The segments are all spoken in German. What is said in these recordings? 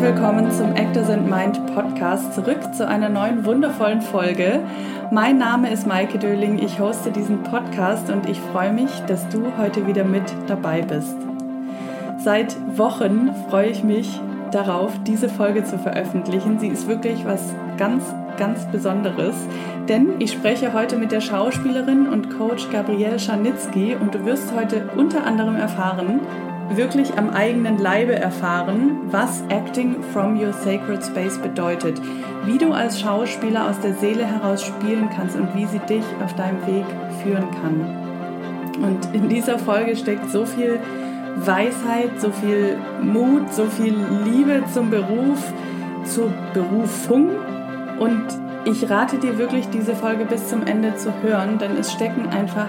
willkommen zum Actors and Mind Podcast. Zurück zu einer neuen wundervollen Folge. Mein Name ist Maike Döling. Ich hoste diesen Podcast und ich freue mich, dass du heute wieder mit dabei bist. Seit Wochen freue ich mich darauf, diese Folge zu veröffentlichen. Sie ist wirklich was ganz, ganz Besonderes, denn ich spreche heute mit der Schauspielerin und Coach Gabrielle Scharnitzky und du wirst heute unter anderem erfahren, wirklich am eigenen Leibe erfahren, was Acting from Your Sacred Space bedeutet, wie du als Schauspieler aus der Seele heraus spielen kannst und wie sie dich auf deinem Weg führen kann. Und in dieser Folge steckt so viel Weisheit, so viel Mut, so viel Liebe zum Beruf, zur Berufung. Und ich rate dir wirklich, diese Folge bis zum Ende zu hören, denn es stecken einfach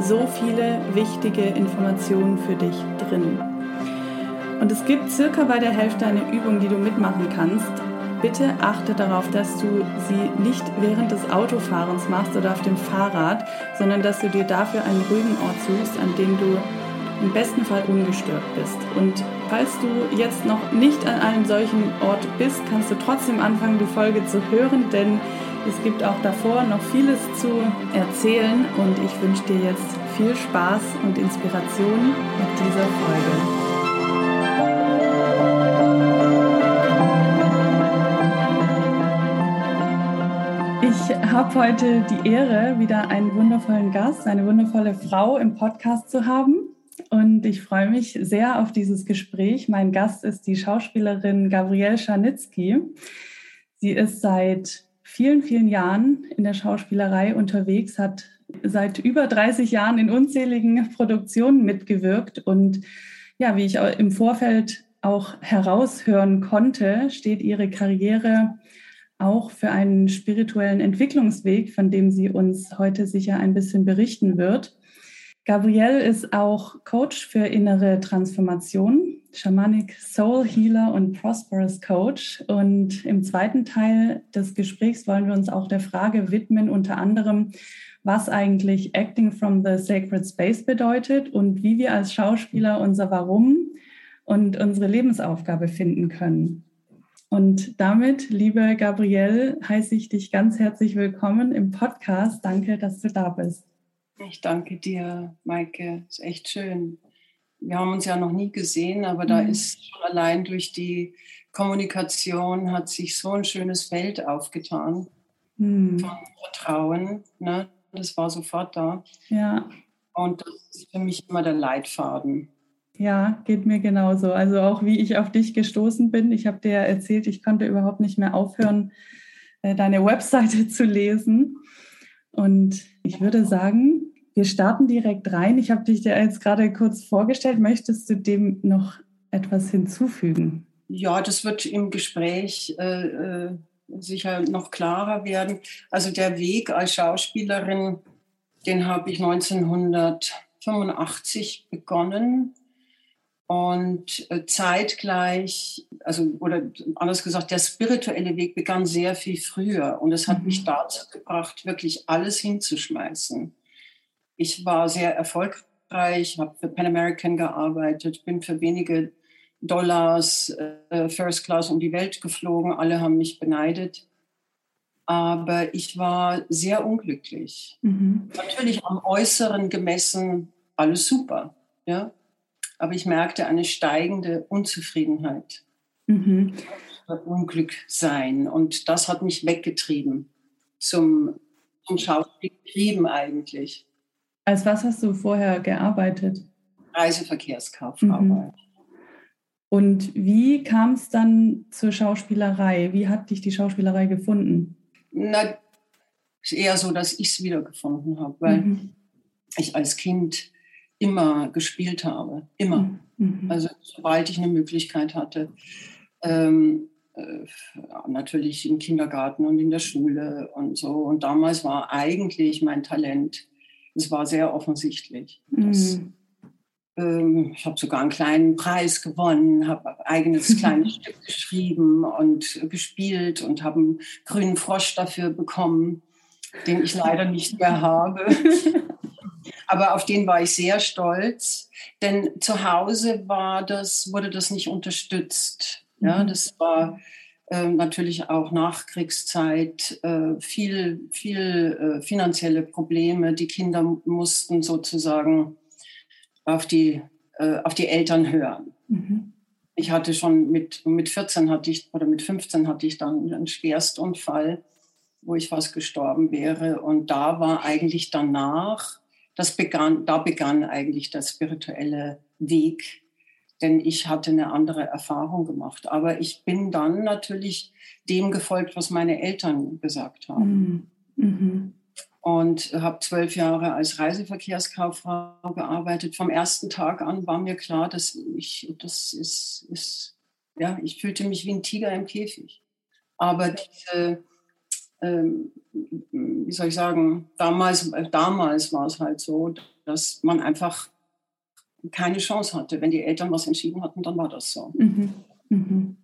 so viele wichtige Informationen für dich drin. Und es gibt circa bei der Hälfte eine Übung, die du mitmachen kannst. Bitte achte darauf, dass du sie nicht während des Autofahrens machst oder auf dem Fahrrad, sondern dass du dir dafür einen ruhigen Ort suchst, an dem du im besten Fall ungestört bist. Und falls du jetzt noch nicht an einem solchen Ort bist, kannst du trotzdem anfangen, die Folge zu hören, denn es gibt auch davor noch vieles zu erzählen und ich wünsche dir jetzt viel Spaß und Inspiration mit dieser Folge. Ich habe heute die Ehre, wieder einen wundervollen Gast, eine wundervolle Frau im Podcast zu haben. Und ich freue mich sehr auf dieses Gespräch. Mein Gast ist die Schauspielerin Gabrielle Scharnitzky. Sie ist seit vielen, vielen Jahren in der Schauspielerei unterwegs, hat seit über 30 Jahren in unzähligen Produktionen mitgewirkt und ja, wie ich im Vorfeld auch heraushören konnte, steht ihre Karriere auch für einen spirituellen Entwicklungsweg, von dem sie uns heute sicher ein bisschen berichten wird. Gabrielle ist auch Coach für innere Transformation, Shamanic Soul Healer und Prosperous Coach. Und im zweiten Teil des Gesprächs wollen wir uns auch der Frage widmen, unter anderem, was eigentlich Acting from the Sacred Space bedeutet und wie wir als Schauspieler unser Warum und unsere Lebensaufgabe finden können. Und damit, liebe Gabrielle, heiße ich dich ganz herzlich willkommen im Podcast. Danke, dass du da bist. Ich danke dir, Maike. Ist echt schön. Wir haben uns ja noch nie gesehen, aber da mhm. ist schon allein durch die Kommunikation hat sich so ein schönes Feld aufgetan mhm. von Vertrauen. Ne? Das war sofort da. Ja. Und das ist für mich immer der Leitfaden. Ja, geht mir genauso. Also auch wie ich auf dich gestoßen bin. Ich habe dir erzählt, ich konnte überhaupt nicht mehr aufhören, äh, deine Webseite zu lesen. Und ich würde sagen, wir starten direkt rein. Ich habe dich dir jetzt gerade kurz vorgestellt. Möchtest du dem noch etwas hinzufügen? Ja, das wird im Gespräch äh, äh sicher noch klarer werden. Also der Weg als Schauspielerin, den habe ich 1985 begonnen und äh, zeitgleich, also oder anders gesagt, der spirituelle Weg begann sehr viel früher und es hat mhm. mich dazu gebracht, wirklich alles hinzuschmeißen. Ich war sehr erfolgreich, habe für Pan American gearbeitet, bin für wenige Dollars äh, First Class um die Welt geflogen. Alle haben mich beneidet. Aber ich war sehr unglücklich. Mhm. Natürlich am Äußeren gemessen alles super. Ja? Aber ich merkte eine steigende Unzufriedenheit. Mhm. Unglück sein. Und das hat mich weggetrieben zum, zum Schauspiel getrieben eigentlich. Als was hast du vorher gearbeitet? Reiseverkehrskauffrau. Mhm. Und wie kam es dann zur Schauspielerei? Wie hat dich die Schauspielerei gefunden? Na, ist eher so, dass ich es wiedergefunden habe, weil mhm. ich als Kind immer gespielt habe. Immer. Mhm. Also sobald ich eine Möglichkeit hatte. Ähm, äh, natürlich im Kindergarten und in der Schule und so. Und damals war eigentlich mein Talent, es war sehr offensichtlich. Das, mhm. Ähm, ich habe sogar einen kleinen Preis gewonnen, habe ein eigenes kleines Stück geschrieben und gespielt und habe einen grünen Frosch dafür bekommen, den ich leider nicht mehr habe. Aber auf den war ich sehr stolz, denn zu Hause war das, wurde das nicht unterstützt. Ja, mhm. das war natürlich auch Nachkriegszeit, äh, viel, viel äh, finanzielle Probleme. Die Kinder mussten sozusagen auf die, äh, auf die Eltern hören. Mhm. Ich hatte schon mit, mit 14 hatte ich, oder mit 15 hatte ich dann einen Schwerstunfall, wo ich fast gestorben wäre. Und da war eigentlich danach, das begann, da begann eigentlich der spirituelle Weg denn ich hatte eine andere Erfahrung gemacht. Aber ich bin dann natürlich dem gefolgt, was meine Eltern gesagt haben. Mhm. mhm. Und habe zwölf Jahre als Reiseverkehrskauffrau gearbeitet. Vom ersten Tag an war mir klar, dass ich, das ist, ist ja, ich fühlte mich wie ein Tiger im Käfig. Aber diese, ähm, wie soll ich sagen, damals, damals war es halt so, dass man einfach keine Chance hatte. Wenn die Eltern was entschieden hatten, dann war das so. Mhm. Mhm.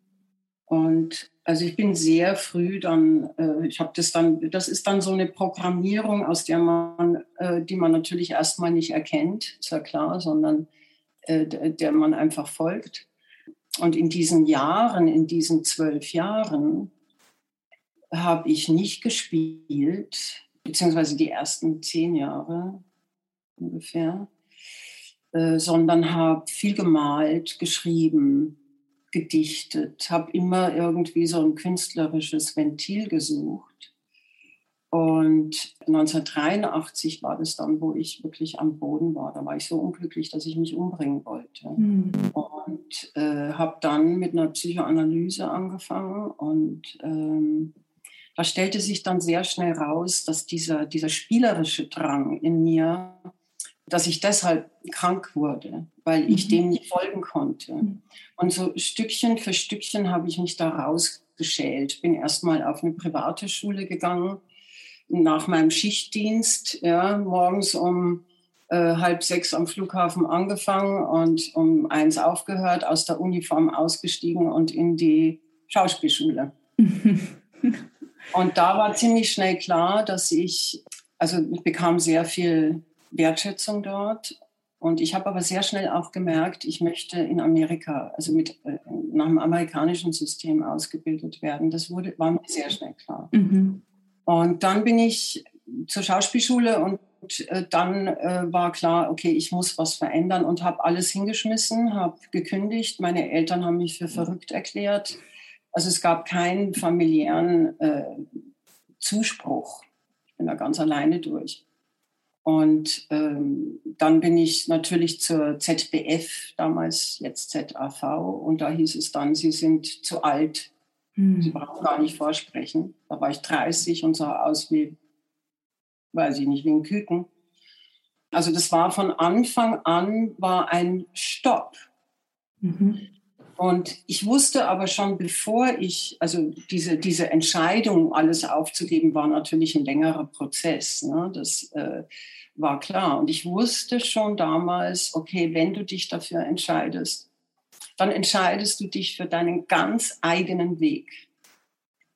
Und also ich bin sehr früh dann, äh, ich habe das dann, das ist dann so eine Programmierung, aus der man, äh, die man natürlich erstmal nicht erkennt, ist ja klar, sondern äh, der man einfach folgt. Und in diesen Jahren, in diesen zwölf Jahren, habe ich nicht gespielt, beziehungsweise die ersten zehn Jahre ungefähr, äh, sondern habe viel gemalt, geschrieben, gedichtet, habe immer irgendwie so ein künstlerisches Ventil gesucht. Und 1983 war das dann, wo ich wirklich am Boden war. Da war ich so unglücklich, dass ich mich umbringen wollte. Mhm. Und äh, habe dann mit einer Psychoanalyse angefangen. Und ähm, da stellte sich dann sehr schnell raus, dass dieser, dieser spielerische Drang in mir dass ich deshalb krank wurde, weil ich mhm. dem nicht folgen konnte. Mhm. Und so Stückchen für Stückchen habe ich mich da rausgeschält. Bin erstmal auf eine private Schule gegangen, nach meinem Schichtdienst, ja, morgens um äh, halb sechs am Flughafen angefangen und um eins aufgehört, aus der Uniform ausgestiegen und in die Schauspielschule. und da war ziemlich schnell klar, dass ich, also ich bekam sehr viel Wertschätzung dort. Und ich habe aber sehr schnell auch gemerkt, ich möchte in Amerika, also mit, äh, nach dem amerikanischen System ausgebildet werden. Das wurde, war mir sehr schnell klar. Mhm. Und dann bin ich zur Schauspielschule und äh, dann äh, war klar, okay, ich muss was verändern und habe alles hingeschmissen, habe gekündigt. Meine Eltern haben mich für verrückt erklärt. Also es gab keinen familiären äh, Zuspruch. Ich bin da ganz alleine durch. Und ähm, dann bin ich natürlich zur ZBF, damals jetzt ZAV, und da hieß es dann, Sie sind zu alt. Mhm. Sie brauchen gar nicht vorsprechen. Da war ich 30 und sah aus wie, weiß ich nicht, wie ein Küken. Also das war von Anfang an war ein Stopp. Mhm. Und ich wusste aber schon, bevor ich, also diese, diese Entscheidung, alles aufzugeben, war natürlich ein längerer Prozess. Ne? Das äh, war klar. Und ich wusste schon damals, okay, wenn du dich dafür entscheidest, dann entscheidest du dich für deinen ganz eigenen Weg.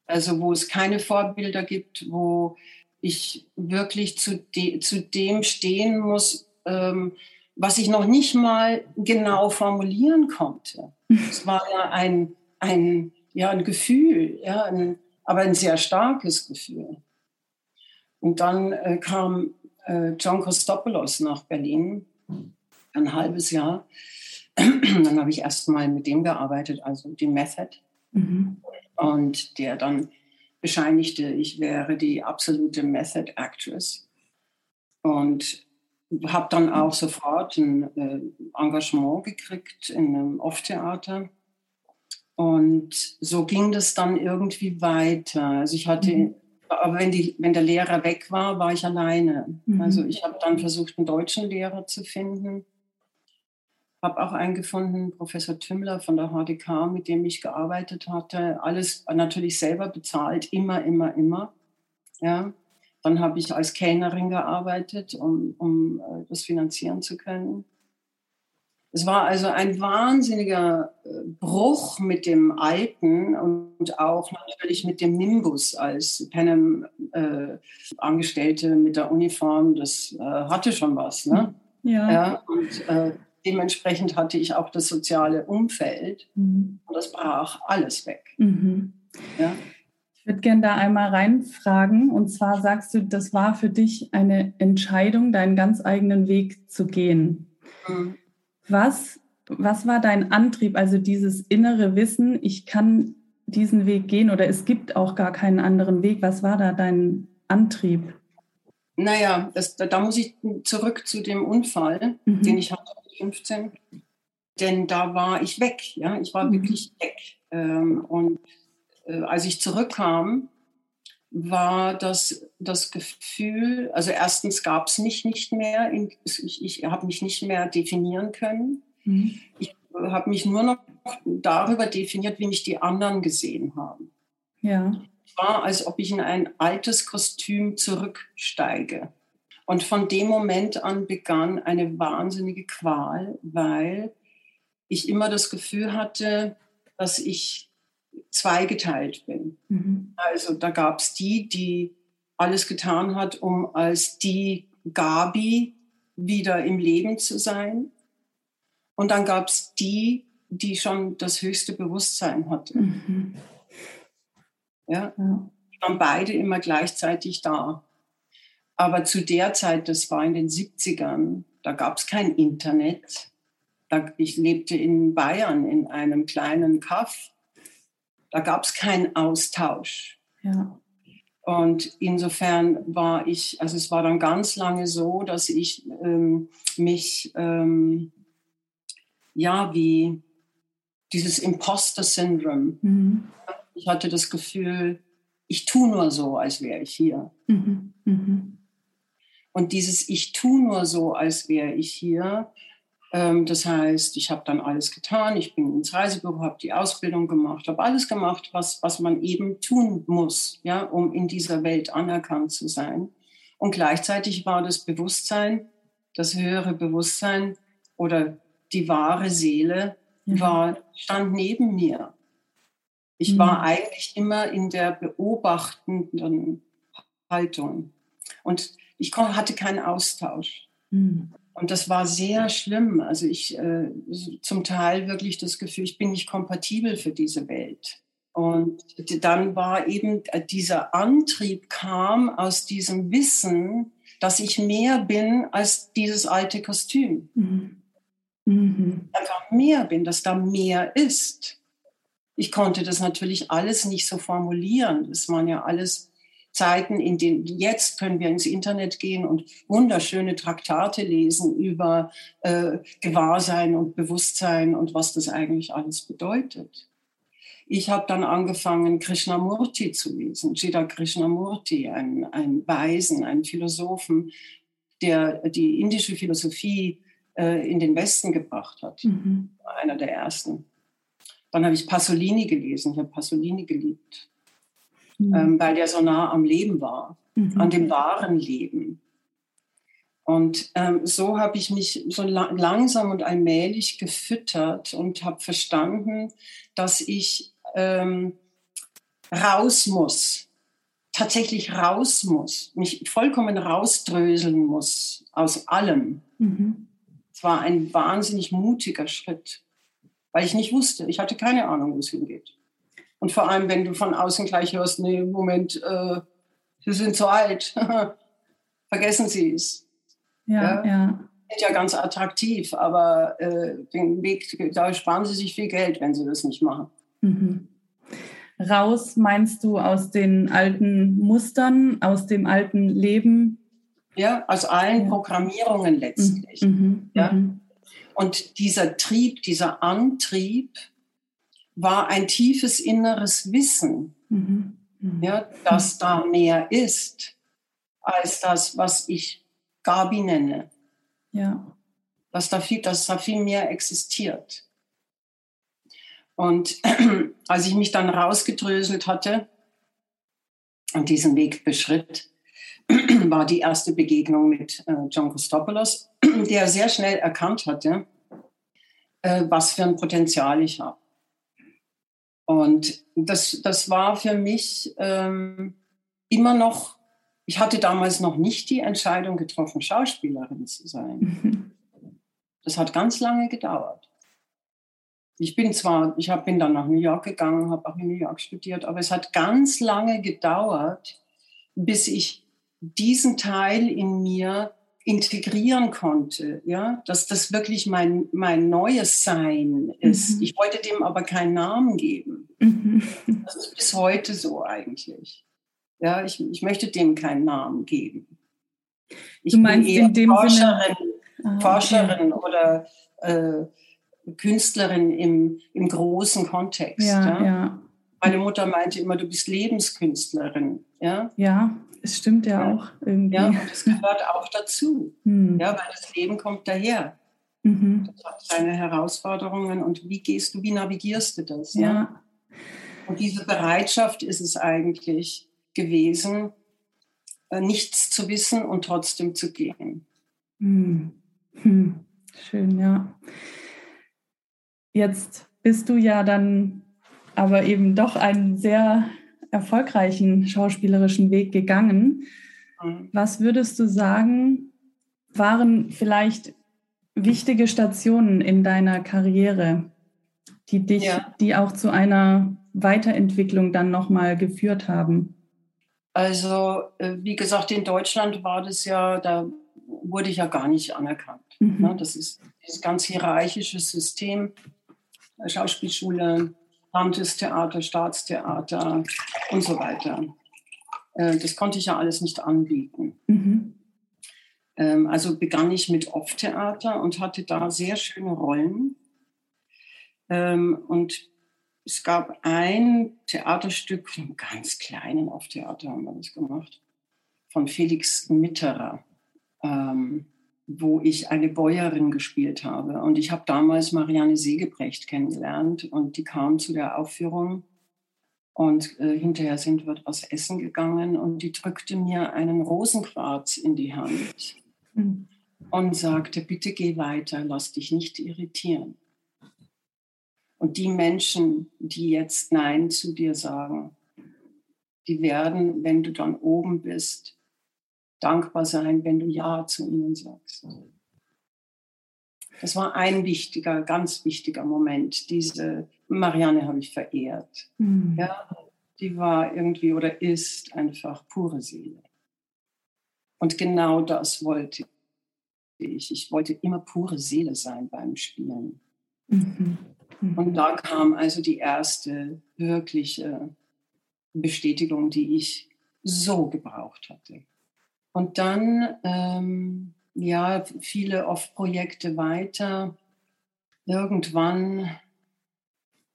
Also wo es keine Vorbilder gibt, wo ich wirklich zu, de, zu dem stehen muss, ähm, was ich noch nicht mal genau formulieren konnte. Es war ja ein, ein, ja, ein Gefühl, ja, ein, aber ein sehr starkes Gefühl. Und dann äh, kam äh, John Christopoulos nach Berlin, ein halbes Jahr. dann habe ich erst mal mit dem gearbeitet, also die Method. Mhm. Und der dann bescheinigte, ich wäre die absolute Method Actress. Und habe dann auch sofort ein äh, Engagement gekriegt in einem Off-Theater. Und so ging das dann irgendwie weiter. Also ich hatte, mhm. Aber wenn, die, wenn der Lehrer weg war, war ich alleine. Mhm. Also ich habe dann versucht, einen deutschen Lehrer zu finden. Habe auch einen gefunden, Professor Tümmler von der HDK, mit dem ich gearbeitet hatte. Alles natürlich selber bezahlt, immer, immer, immer. Ja. Dann habe ich als Kellnerin gearbeitet, um, um äh, das finanzieren zu können. Es war also ein wahnsinniger äh, Bruch mit dem Alten und auch natürlich mit dem Nimbus als Panem-Angestellte äh, mit der Uniform. Das äh, hatte schon was. Ne? Ja. ja und, äh, dementsprechend hatte ich auch das soziale Umfeld mhm. und das brach alles weg. Mhm. Ja? Ich würde gerne da einmal reinfragen. Und zwar sagst du, das war für dich eine Entscheidung, deinen ganz eigenen Weg zu gehen. Mhm. Was, was war dein Antrieb, also dieses innere Wissen, ich kann diesen Weg gehen oder es gibt auch gar keinen anderen Weg? Was war da dein Antrieb? Naja, das, da muss ich zurück zu dem Unfall, mhm. den ich hatte mit 15. Denn da war ich weg, ja, ich war mhm. wirklich weg. Ähm, und äh, als ich zurückkam, war das das Gefühl, also erstens gab es mich nicht mehr, ich, ich habe mich nicht mehr definieren können. Mhm. Ich habe mich nur noch darüber definiert, wie mich die anderen gesehen haben. Ja. Es war, als ob ich in ein altes Kostüm zurücksteige. Und von dem Moment an begann eine wahnsinnige Qual, weil ich immer das Gefühl hatte, dass ich zweigeteilt bin. Mhm. Also da gab es die, die alles getan hat, um als die Gabi wieder im Leben zu sein. Und dann gab es die, die schon das höchste Bewusstsein hatte. Mhm. Ja, die waren beide immer gleichzeitig da. Aber zu der Zeit, das war in den 70ern, da gab es kein Internet. ich lebte in Bayern in einem kleinen Kaff da gab es keinen Austausch. Ja. Und insofern war ich, also es war dann ganz lange so, dass ich ähm, mich, ähm, ja, wie dieses Imposter-Syndrom, mhm. ich hatte das Gefühl, ich tue nur so, als wäre ich hier. Mhm. Mhm. Und dieses Ich tue nur so, als wäre ich hier, das heißt, ich habe dann alles getan. Ich bin ins Reisebüro, habe die Ausbildung gemacht, habe alles gemacht, was, was man eben tun muss, ja, um in dieser Welt anerkannt zu sein. Und gleichzeitig war das Bewusstsein, das höhere Bewusstsein oder die wahre Seele mhm. war, stand neben mir. Ich mhm. war eigentlich immer in der beobachtenden Haltung. Und ich hatte keinen Austausch. Mhm. Und das war sehr schlimm. Also ich äh, zum Teil wirklich das Gefühl, ich bin nicht kompatibel für diese Welt. Und dann war eben äh, dieser Antrieb kam aus diesem Wissen, dass ich mehr bin als dieses alte Kostüm. Mhm. Mhm. Einfach mehr bin, dass da mehr ist. Ich konnte das natürlich alles nicht so formulieren. Das waren ja alles Zeiten, in denen jetzt können wir ins Internet gehen und wunderschöne Traktate lesen über äh, Gewahrsein und Bewusstsein und was das eigentlich alles bedeutet. Ich habe dann angefangen, Krishnamurti zu lesen, Jida Krishnamurti, ein, ein Weisen, ein Philosophen, der die indische Philosophie äh, in den Westen gebracht hat, mhm. einer der ersten. Dann habe ich Pasolini gelesen, ich habe Pasolini geliebt mhm. ähm, weil der so nah am Leben war, mhm. an dem wahren Leben. Und ähm, so habe ich mich so la langsam und allmählich gefüttert und habe verstanden, dass ich ähm, raus muss, tatsächlich raus muss, mich vollkommen rausdröseln muss aus allem. Mhm. Es war ein wahnsinnig mutiger Schritt, weil ich nicht wusste, ich hatte keine Ahnung, wo es hingeht. Und vor allem, wenn du von außen gleich hörst, nee, Moment, äh, Sie sind zu alt, vergessen Sie es. Ja, ja. ja. Sind ja ganz attraktiv, aber äh, den Weg, da sparen Sie sich viel Geld, wenn Sie das nicht machen. Mhm. Raus meinst du aus den alten Mustern, aus dem alten Leben? Ja, aus allen ja. Programmierungen letztlich. Mhm. mhm. Ja? Mhm. Und dieser Trieb, dieser Antrieb, war ein tiefes inneres Wissen, mhm. Mhm. Ja, dass da mehr ist als das, was ich Gabi nenne. Ja. Dass da viel, dass da viel mehr existiert. Und als ich mich dann rausgedröselt hatte und diesen Weg beschritt, war die erste Begegnung mit äh, John Christopoulos, der sehr schnell erkannt hatte, äh, was für ein Potenzial ich habe. Und das, das war für mich ähm, immer noch, ich hatte damals noch nicht die Entscheidung getroffen, Schauspielerin zu sein. Das hat ganz lange gedauert. Ich bin zwar, ich hab, bin dann nach New York gegangen, habe auch in New York studiert, aber es hat ganz lange gedauert, bis ich diesen Teil in mir integrieren konnte, ja, dass das wirklich mein, mein neues Sein ist. Mhm. Ich wollte dem aber keinen Namen geben. Mhm. Das ist bis heute so eigentlich. Ja, ich, ich möchte dem keinen Namen geben. Ich du meinst bin eher in dem Forscherin, Sinne? Ah, Forscherin okay. oder äh, Künstlerin im, im großen Kontext. Ja, ja? ja, Meine Mutter meinte immer, du bist Lebenskünstlerin. Ja, ja es stimmt ja, ja, auch irgendwie. Ja, und das gehört auch dazu. Hm. Ja, weil das Leben kommt daher. Mhm. Das hat seine Herausforderungen und wie gehst du, wie navigierst du das? Ja. Ne? Und diese Bereitschaft ist es eigentlich gewesen, äh, nichts zu wissen und trotzdem zu gehen. Hm. Hm. Schön, ja. Jetzt bist du ja dann aber eben doch einen sehr erfolgreichen schauspielerischen Weg gegangen. Mhm. Was würdest du sagen, waren vielleicht wichtige Stationen in deiner Karriere, die dich, ja. die auch zu einer Weiterentwicklung dann nochmal geführt haben? Also, äh, wie gesagt, in Deutschland war das ja, da wurde ich ja gar nicht anerkannt. Mhm. Ne? Das ist dieses ganz hierarchische System, Schauspielschule, Landestheater, Staatstheater und so weiter. Äh, das konnte ich ja alles nicht anbieten. Mhm. Ähm, also begann ich mit Off-Theater und hatte da sehr schöne Rollen. Ähm, und es gab ein Theaterstück, ein ganz kleinen Off-Theater haben wir das gemacht, von Felix Mitterer. Ähm, wo ich eine Bäuerin gespielt habe. Und ich habe damals Marianne Segebrecht kennengelernt und die kam zu der Aufführung. Und äh, hinterher sind wir was essen gegangen und die drückte mir einen Rosenquarz in die Hand mhm. und sagte, bitte geh weiter, lass dich nicht irritieren. Und die Menschen, die jetzt Nein zu dir sagen, die werden, wenn du dann oben bist, dankbar sein, wenn du Ja zu ihnen sagst. Das war ein wichtiger, ganz wichtiger Moment. Diese Marianne habe ich verehrt. Mhm. Ja, die war irgendwie oder ist einfach pure Seele. Und genau das wollte ich. Ich wollte immer pure Seele sein beim Spielen. Mhm. Mhm. Und da kam also die erste wirkliche Bestätigung, die ich so gebraucht hatte. Und dann, ähm, ja, viele Off-Projekte weiter. Irgendwann,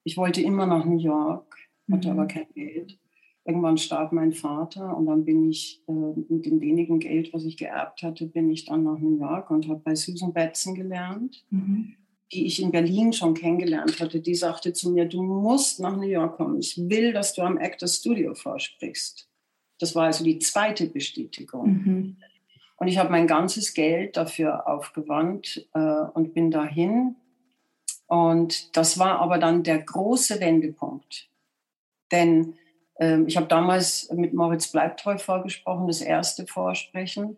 ich wollte immer nach New York, hatte mhm. aber kein Geld. Irgendwann starb mein Vater und dann bin ich äh, mit dem wenigen Geld, was ich geerbt hatte, bin ich dann nach New York und habe bei Susan Batson gelernt, mhm. die ich in Berlin schon kennengelernt hatte. Die sagte zu mir, du musst nach New York kommen. Ich will, dass du am Actors Studio vorsprichst. Das war also die zweite Bestätigung. Mhm. Und ich habe mein ganzes Geld dafür aufgewandt äh, und bin dahin. Und das war aber dann der große Wendepunkt. Denn äh, ich habe damals mit Moritz Bleibtreu vorgesprochen, das erste Vorsprechen.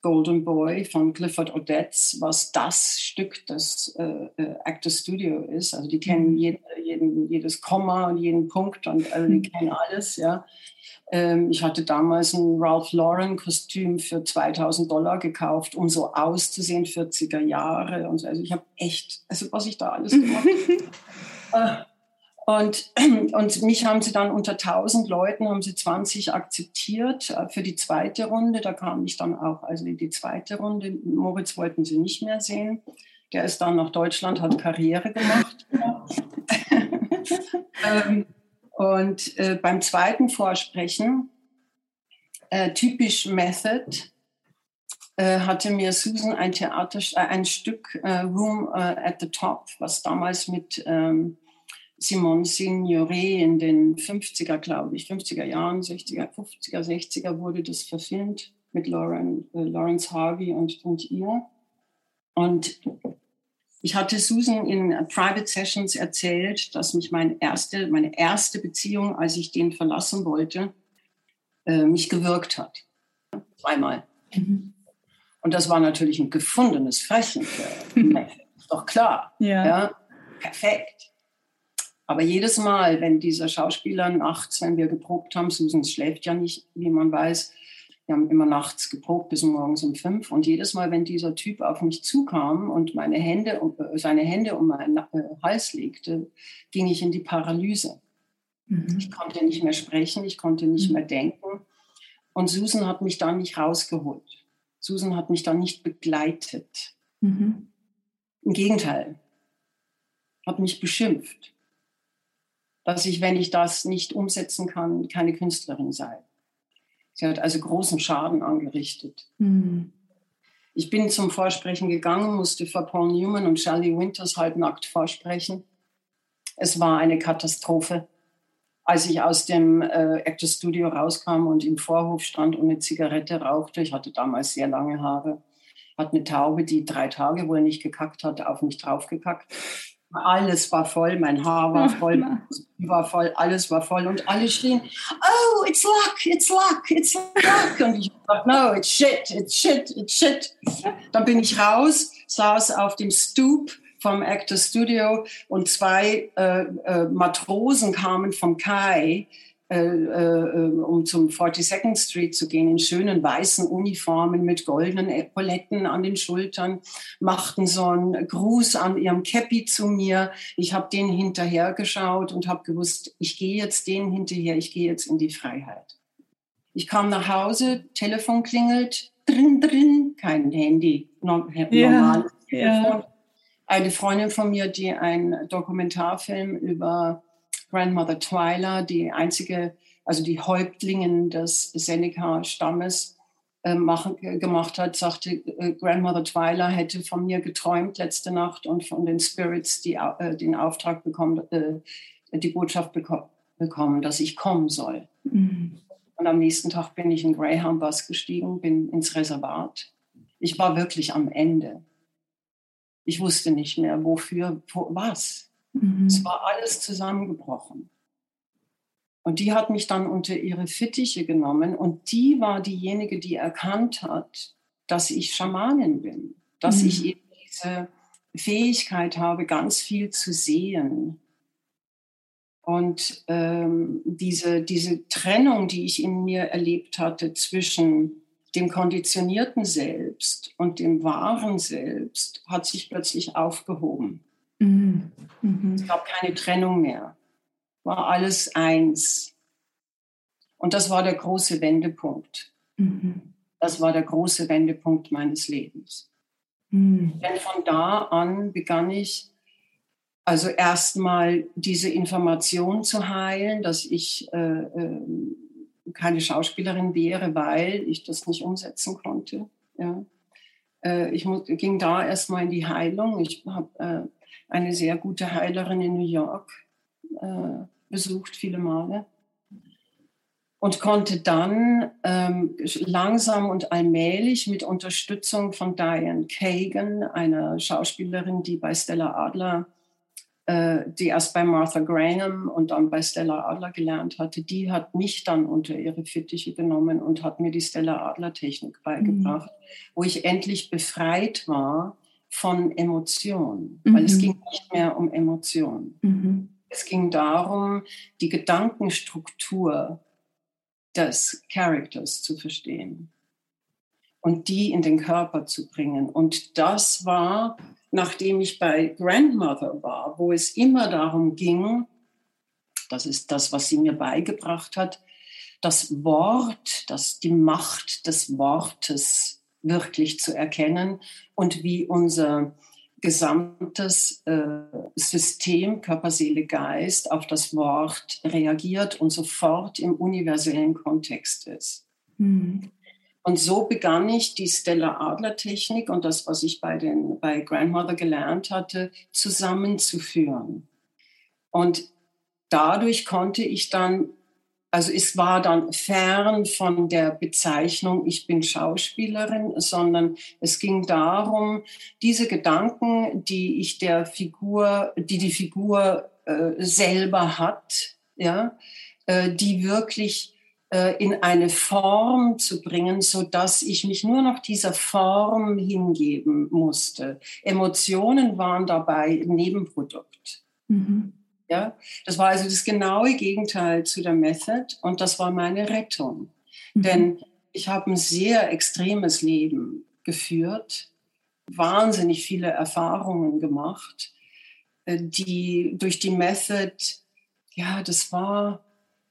Golden Boy von Clifford Odets, was das Stück des äh, äh, Actor Studio ist. Also die kennen mhm. jeden, jeden, jedes Komma und jeden Punkt und also die mhm. kennen alles, ja. Ähm, ich hatte damals ein Ralph Lauren Kostüm für 2000 Dollar gekauft, um so auszusehen, 40er Jahre und so. Also ich habe echt, also was ich da alles gemacht habe. Und, und mich haben sie dann unter 1000 Leuten, haben sie 20 akzeptiert äh, für die zweite Runde. Da kam ich dann auch also in die zweite Runde. Moritz wollten sie nicht mehr sehen. Der ist dann nach Deutschland, hat Karriere gemacht. ähm, und äh, beim zweiten Vorsprechen, äh, typisch Method, äh, hatte mir Susan ein Theater, äh, ein Stück äh, Room at the Top, was damals mit ähm, Simone Signoret in den 50er, glaube ich, 50er Jahren, 60er, 50er, 60er wurde das verfilmt mit Lauren, äh, Lawrence Harvey und, und ihr. Und ich hatte Susan in Private Sessions erzählt, dass mich meine erste, meine erste Beziehung, als ich den verlassen wollte, äh, mich gewirkt hat. Zweimal. Mhm. Und das war natürlich ein gefundenes Fressen für doch klar. Ja. ja. Perfekt. Aber jedes Mal, wenn dieser Schauspieler nachts, wenn wir geprobt haben, Susan schläft ja nicht, wie man weiß, wir haben immer nachts geprobt bis morgens um fünf. Und jedes Mal, wenn dieser Typ auf mich zukam und meine Hände, äh, seine Hände um meinen äh, Hals legte, ging ich in die Paralyse. Mhm. Ich konnte nicht mehr sprechen, ich konnte nicht mhm. mehr denken. Und Susan hat mich da nicht rausgeholt. Susan hat mich da nicht begleitet. Mhm. Im Gegenteil, hat mich beschimpft, dass ich, wenn ich das nicht umsetzen kann, keine Künstlerin sei. Sie hat also großen Schaden angerichtet. Mhm. Ich bin zum Vorsprechen gegangen, musste vor Paul Newman und Shelley Winters halbnackt vorsprechen. Es war eine Katastrophe. Als ich aus dem äh, Actors Studio rauskam und im Vorhof stand und eine Zigarette rauchte, ich hatte damals sehr lange Haare, hat eine Taube, die drei Tage wohl nicht gekackt hat, auf mich draufgekackt. Alles war voll, mein Haar war voll, war voll, alles war voll und alle stehen, oh, it's luck, it's luck, it's luck. Und ich dachte, no, it's shit, it's shit, it's shit. Dann bin ich raus, saß auf dem Stoop vom Actor Studio und zwei äh, äh, Matrosen kamen vom Kai äh, äh, um zum 42nd Street zu gehen, in schönen weißen Uniformen mit goldenen Epauletten an den Schultern, machten so einen Gruß an ihrem Käppi zu mir. Ich habe denen hinterher geschaut und habe gewusst, ich gehe jetzt denen hinterher, ich gehe jetzt in die Freiheit. Ich kam nach Hause, Telefon klingelt, drin, drin, kein Handy, normales ja, Telefon. Ja. Eine Freundin von mir, die einen Dokumentarfilm über Grandmother Twyla, die einzige, also die Häuptlingin des Seneca-Stammes, äh, gemacht hat, sagte, äh, Grandmother Twyla hätte von mir geträumt letzte Nacht und von den Spirits die, äh, den Auftrag bekommen, äh, die Botschaft beko bekommen, dass ich kommen soll. Mhm. Und am nächsten Tag bin ich in Greyhound-Bus gestiegen, bin ins Reservat. Ich war wirklich am Ende. Ich wusste nicht mehr, wofür, wo, was. Mhm. Es war alles zusammengebrochen. Und die hat mich dann unter ihre Fittiche genommen und die war diejenige, die erkannt hat, dass ich Schamanin bin, dass mhm. ich eben diese Fähigkeit habe, ganz viel zu sehen. Und ähm, diese, diese Trennung, die ich in mir erlebt hatte zwischen dem konditionierten Selbst und dem wahren Selbst, hat sich plötzlich aufgehoben. Mhm. Mhm. Es gab keine Trennung mehr. War alles eins. Und das war der große Wendepunkt. Mhm. Das war der große Wendepunkt meines Lebens. Mhm. Denn von da an begann ich also erstmal diese Information zu heilen, dass ich äh, äh, keine Schauspielerin wäre, weil ich das nicht umsetzen konnte. Ja. Äh, ich muss, ging da erstmal in die Heilung. Ich habe äh, eine sehr gute Heilerin in New York äh, besucht, viele Male. Und konnte dann ähm, langsam und allmählich mit Unterstützung von Diane Kagan, einer Schauspielerin, die bei Stella Adler, die erst bei Martha Graham und dann bei Stella Adler gelernt hatte, die hat mich dann unter ihre Fittiche genommen und hat mir die Stella Adler Technik beigebracht, mhm. wo ich endlich befreit war von Emotionen, mhm. weil es mhm. ging nicht mehr um Emotionen. Mhm. Es ging darum, die Gedankenstruktur des Charakters zu verstehen und die in den Körper zu bringen. Und das war, nachdem ich bei Grandmother war, wo es immer darum ging, das ist das, was sie mir beigebracht hat, das Wort, das, die Macht des Wortes wirklich zu erkennen und wie unser gesamtes äh, System Körper, Seele, Geist auf das Wort reagiert und sofort im universellen Kontext ist. Mhm. Und so begann ich die Stella Adler Technik und das, was ich bei, den, bei Grandmother gelernt hatte, zusammenzuführen. Und dadurch konnte ich dann also es war dann fern von der Bezeichnung, ich bin Schauspielerin, sondern es ging darum, diese Gedanken, die ich der Figur, die die Figur äh, selber hat, ja, äh, die wirklich in eine Form zu bringen, so dass ich mich nur noch dieser Form hingeben musste. Emotionen waren dabei ein Nebenprodukt. Mhm. Ja, das war also das genaue Gegenteil zu der Method und das war meine Rettung. Mhm. Denn ich habe ein sehr extremes Leben geführt, wahnsinnig viele Erfahrungen gemacht, äh, die durch die Method, ja, das war,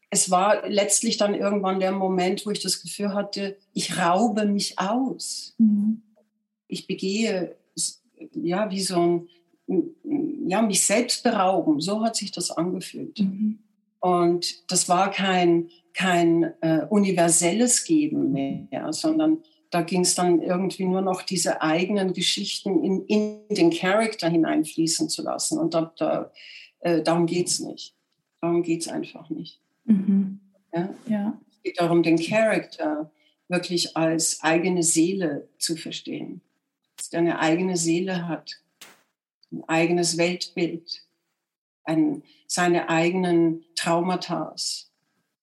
es war letztlich dann irgendwann der Moment, wo ich das Gefühl hatte, ich raube mich aus. Mhm. Ich begehe, ja, wie so ein, ja, mich selbst berauben. So hat sich das angefühlt. Mhm. Und das war kein, kein äh, universelles Geben mehr, sondern da ging es dann irgendwie nur noch diese eigenen Geschichten in, in den Charakter hineinfließen zu lassen. Und da, da, äh, darum geht es nicht. Darum geht es einfach nicht. Mhm. Ja? ja? Es geht darum, den Charakter wirklich als eigene Seele zu verstehen. Dass er eine eigene Seele hat, ein eigenes Weltbild, ein, seine eigenen Traumata,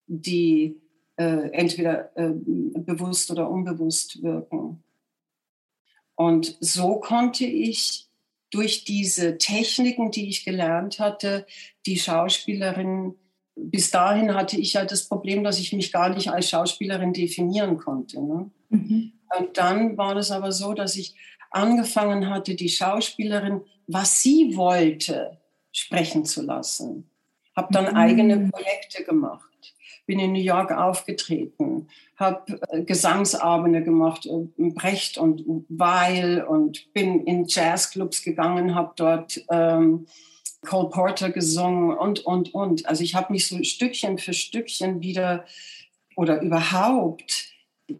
die äh, entweder äh, bewusst oder unbewusst wirken. Und so konnte ich durch diese Techniken, die ich gelernt hatte, die Schauspielerin, bis dahin hatte ich ja das Problem, dass ich mich gar nicht als Schauspielerin definieren konnte. Ne? Mhm. Und dann war es aber so, dass ich angefangen hatte, die Schauspielerin, was sie wollte, sprechen zu lassen. Habe dann mhm. eigene Projekte gemacht bin in New York aufgetreten, habe äh, Gesangsabende gemacht, äh, Brecht und Weil und bin in Jazzclubs gegangen, habe dort ähm, Cole Porter gesungen und, und, und. Also ich habe mich so Stückchen für Stückchen wieder oder überhaupt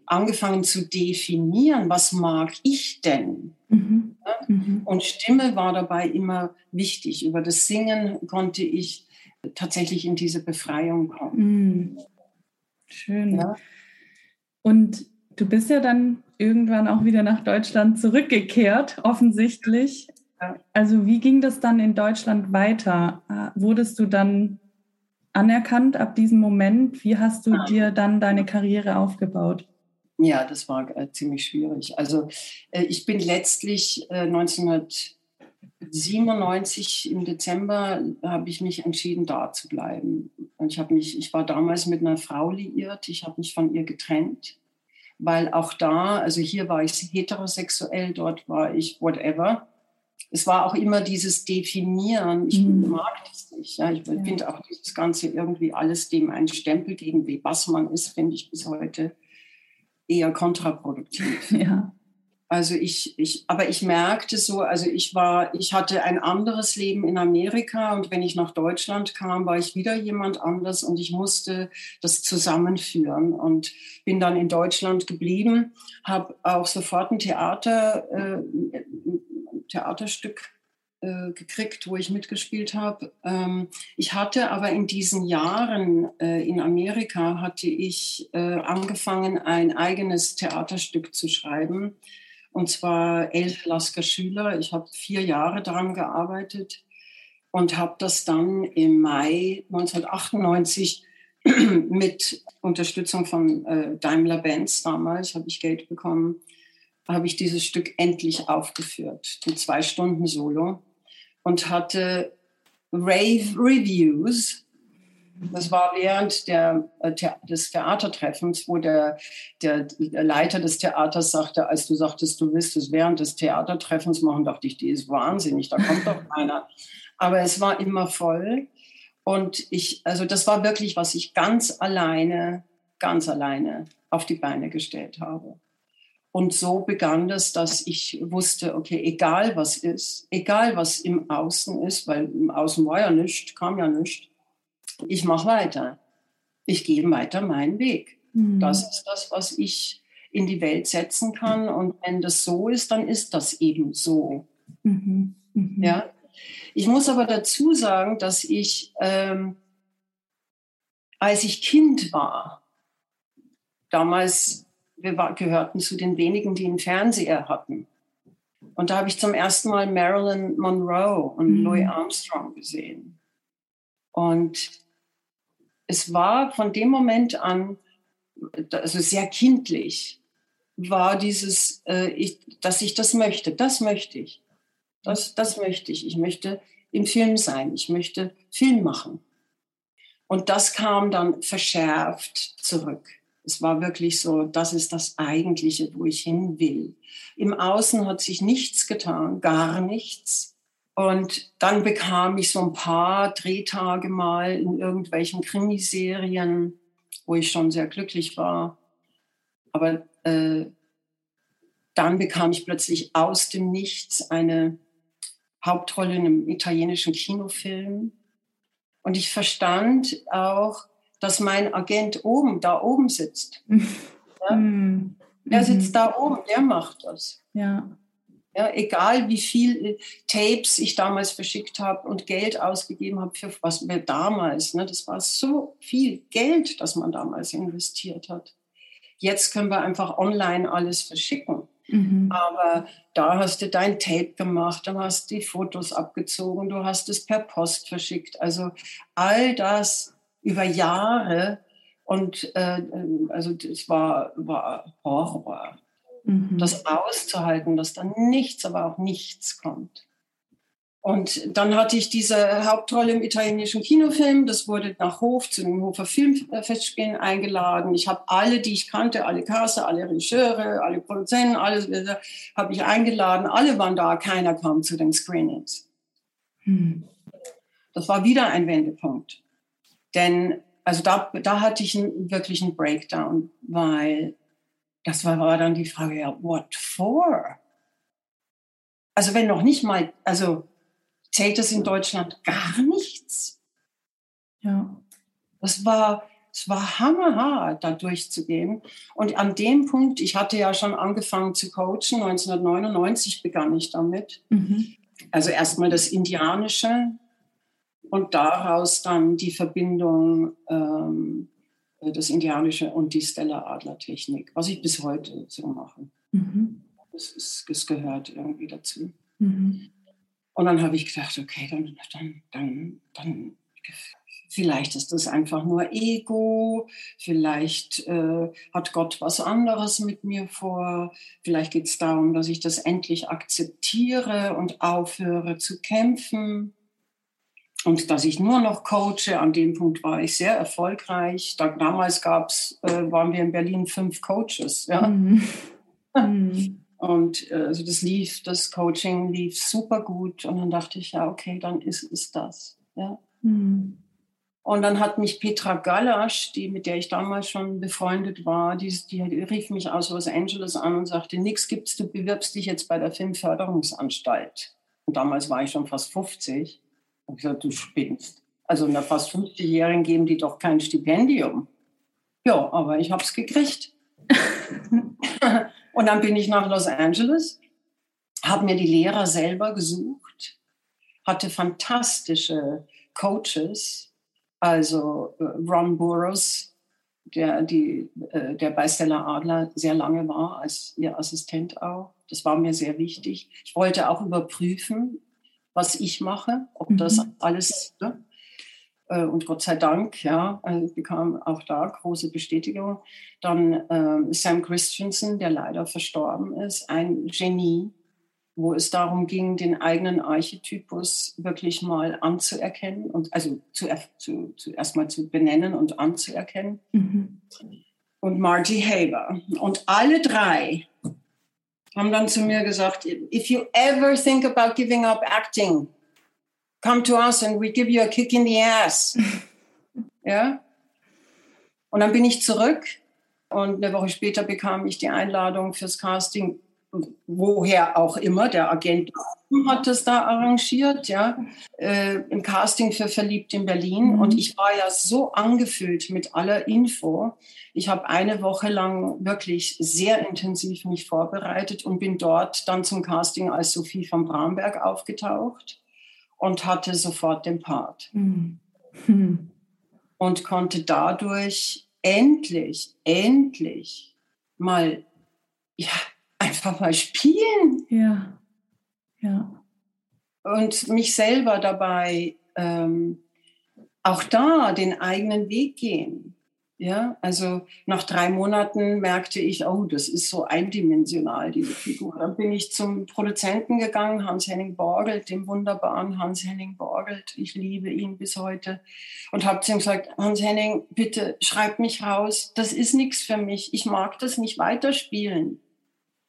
angefangen zu definieren, was mag ich denn? Mhm. Mhm. Und Stimme war dabei immer wichtig. Über das Singen konnte ich tatsächlich in diese Befreiung kommen. Mm. Schön. Ja? Und du bist ja dann irgendwann auch wieder nach Deutschland zurückgekehrt, offensichtlich. Also wie ging das dann in Deutschland weiter? Äh, wurdest du dann anerkannt ab diesem Moment? Wie hast du dir dann deine Karriere aufgebaut? Ja, das war äh, ziemlich schwierig. Also äh, ich bin letztlich äh, 1900 97 im Dezember habe ich mich entschieden, da zu bleiben. Ich, habe mich, ich war damals mit einer Frau liiert, ich habe mich von ihr getrennt, weil auch da, also hier war ich heterosexuell, dort war ich whatever. Es war auch immer dieses Definieren, ich mhm. mag das nicht. Ja. Ich finde auch dieses Ganze irgendwie alles dem einen Stempel gegen, wie was man ist, finde ich bis heute eher kontraproduktiv. Ja. Also ich, ich, aber ich merkte so, also ich war, ich hatte ein anderes Leben in Amerika und wenn ich nach Deutschland kam, war ich wieder jemand anders und ich musste das zusammenführen und bin dann in Deutschland geblieben, habe auch sofort ein Theater, äh, Theaterstück äh, gekriegt, wo ich mitgespielt habe. Ähm, ich hatte aber in diesen Jahren äh, in Amerika hatte ich äh, angefangen, ein eigenes Theaterstück zu schreiben und zwar elf Lasker Schüler. Ich habe vier Jahre daran gearbeitet und habe das dann im Mai 1998 mit Unterstützung von äh, Daimler Benz damals, habe ich Geld bekommen, habe ich dieses Stück endlich aufgeführt, ein zwei Stunden Solo und hatte Rave Reviews das war während der, äh, des Theatertreffens, wo der, der, der, Leiter des Theaters sagte, als du sagtest, du willst es während des Theatertreffens machen, dachte ich, die ist wahnsinnig, da kommt doch keiner. Aber es war immer voll. Und ich, also das war wirklich, was ich ganz alleine, ganz alleine auf die Beine gestellt habe. Und so begann das, dass ich wusste, okay, egal was ist, egal was im Außen ist, weil im Außen war ja nichts, kam ja nichts, ich mache weiter. Ich gehe weiter meinen Weg. Mhm. Das ist das, was ich in die Welt setzen kann. Und wenn das so ist, dann ist das eben so. Mhm. Mhm. Ja. Ich muss aber dazu sagen, dass ich, ähm, als ich Kind war, damals, wir war, gehörten zu den wenigen, die einen Fernseher hatten. Und da habe ich zum ersten Mal Marilyn Monroe und mhm. Louis Armstrong gesehen. Und es war von dem Moment an also sehr kindlich, war dieses, äh, ich, dass ich das möchte. Das möchte ich. Das, das möchte ich. Ich möchte im Film sein. Ich möchte Film machen. Und das kam dann verschärft zurück. Es war wirklich so, das ist das Eigentliche, wo ich hin will. Im Außen hat sich nichts getan, gar nichts. Und dann bekam ich so ein paar Drehtage mal in irgendwelchen Krimiserien, wo ich schon sehr glücklich war. Aber äh, dann bekam ich plötzlich aus dem Nichts eine Hauptrolle in einem italienischen Kinofilm. Und ich verstand auch, dass mein Agent oben, da oben sitzt. Ja? Mhm. Er sitzt da oben, der macht das. Ja. Ja, egal wie viel Tapes ich damals verschickt habe und Geld ausgegeben habe für was wir damals, ne, das war so viel Geld, das man damals investiert hat. Jetzt können wir einfach online alles verschicken. Mhm. Aber da hast du dein Tape gemacht, dann hast du die Fotos abgezogen, du hast es per Post verschickt. Also all das über Jahre und äh, also es war, war Horror. Mhm. Das auszuhalten, dass dann nichts, aber auch nichts kommt. Und dann hatte ich diese Hauptrolle im italienischen Kinofilm. Das wurde nach Hof zu den Hofer Filmfestspielen eingeladen. Ich habe alle, die ich kannte, alle Caster, alle Regisseure, alle Produzenten, alles habe ich eingeladen. Alle waren da, keiner kam zu den Screenings. Hm. Das war wieder ein Wendepunkt. Denn also da, da hatte ich einen, wirklich einen Breakdown, weil das war, war dann die Frage, ja, what for? Also wenn noch nicht mal, also zählt es in Deutschland gar nichts. Ja. Das war, es war hammerhart, da durchzugehen. Und an dem Punkt, ich hatte ja schon angefangen zu coachen, 1999 begann ich damit. Mhm. Also erstmal das Indianische und daraus dann die Verbindung, ähm, das Indianische und die Stella-Adler-Technik, was ich bis heute so mache. Mhm. Das, ist, das gehört irgendwie dazu. Mhm. Und dann habe ich gedacht, okay, dann, dann, dann, dann vielleicht ist das einfach nur Ego, vielleicht äh, hat Gott was anderes mit mir vor, vielleicht geht es darum, dass ich das endlich akzeptiere und aufhöre zu kämpfen und dass ich nur noch coache. An dem Punkt war ich sehr erfolgreich. Da, damals gab's, äh, waren wir in Berlin fünf Coaches. Ja? Mhm. mhm. Und äh, also das lief, das Coaching lief super gut. Und dann dachte ich, ja, okay, dann ist es das. Ja. Mhm. Und dann hat mich Petra Gallasch, die, mit der ich damals schon befreundet war, die, die, die rief mich aus Los Angeles an und sagte, nix gibt's, du bewirbst dich jetzt bei der Filmförderungsanstalt. Und damals war ich schon fast 50. Und ich gesagt, du spinnst. Also einer fast 50-Jährigen geben die doch kein Stipendium. Ja, aber ich habe es gekriegt. Und dann bin ich nach Los Angeles, habe mir die Lehrer selber gesucht, hatte fantastische Coaches, also äh, Ron Burroughs, der, die, äh, der bei Stella Adler sehr lange war, als ihr Assistent auch. Das war mir sehr wichtig. Ich wollte auch überprüfen, was ich mache, ob das mhm. alles ne, äh, und Gott sei Dank, ja, also bekam auch da große Bestätigung. Dann äh, Sam Christensen, der leider verstorben ist, ein Genie, wo es darum ging, den eigenen Archetypus wirklich mal anzuerkennen und also zu, zu, zu erstmal zu benennen und anzuerkennen. Mhm. Und Margie Haber. Und alle drei haben dann zu mir gesagt, if you ever think about giving up acting, come to us and we give you a kick in the ass. ja. Und dann bin ich zurück und eine Woche später bekam ich die Einladung fürs Casting, woher auch immer, der Agent hat es da arrangiert, ja, äh, im Casting für Verliebt in Berlin. Mhm. Und ich war ja so angefüllt mit aller Info. Ich habe eine Woche lang wirklich sehr intensiv mich vorbereitet und bin dort dann zum Casting als Sophie von Bramberg aufgetaucht und hatte sofort den Part. Mhm. Mhm. Und konnte dadurch endlich, endlich mal, ja, einfach mal spielen. Ja, ja. Und mich selber dabei ähm, auch da den eigenen Weg gehen. Ja, also nach drei Monaten merkte ich, oh, das ist so eindimensional, diese Figur. Dann bin ich zum Produzenten gegangen, Hans-Henning Borgelt, dem wunderbaren Hans-Henning Borgelt. Ich liebe ihn bis heute. Und habe zu ihm gesagt, Hans-Henning, bitte schreib mich raus. Das ist nichts für mich. Ich mag das nicht weiterspielen.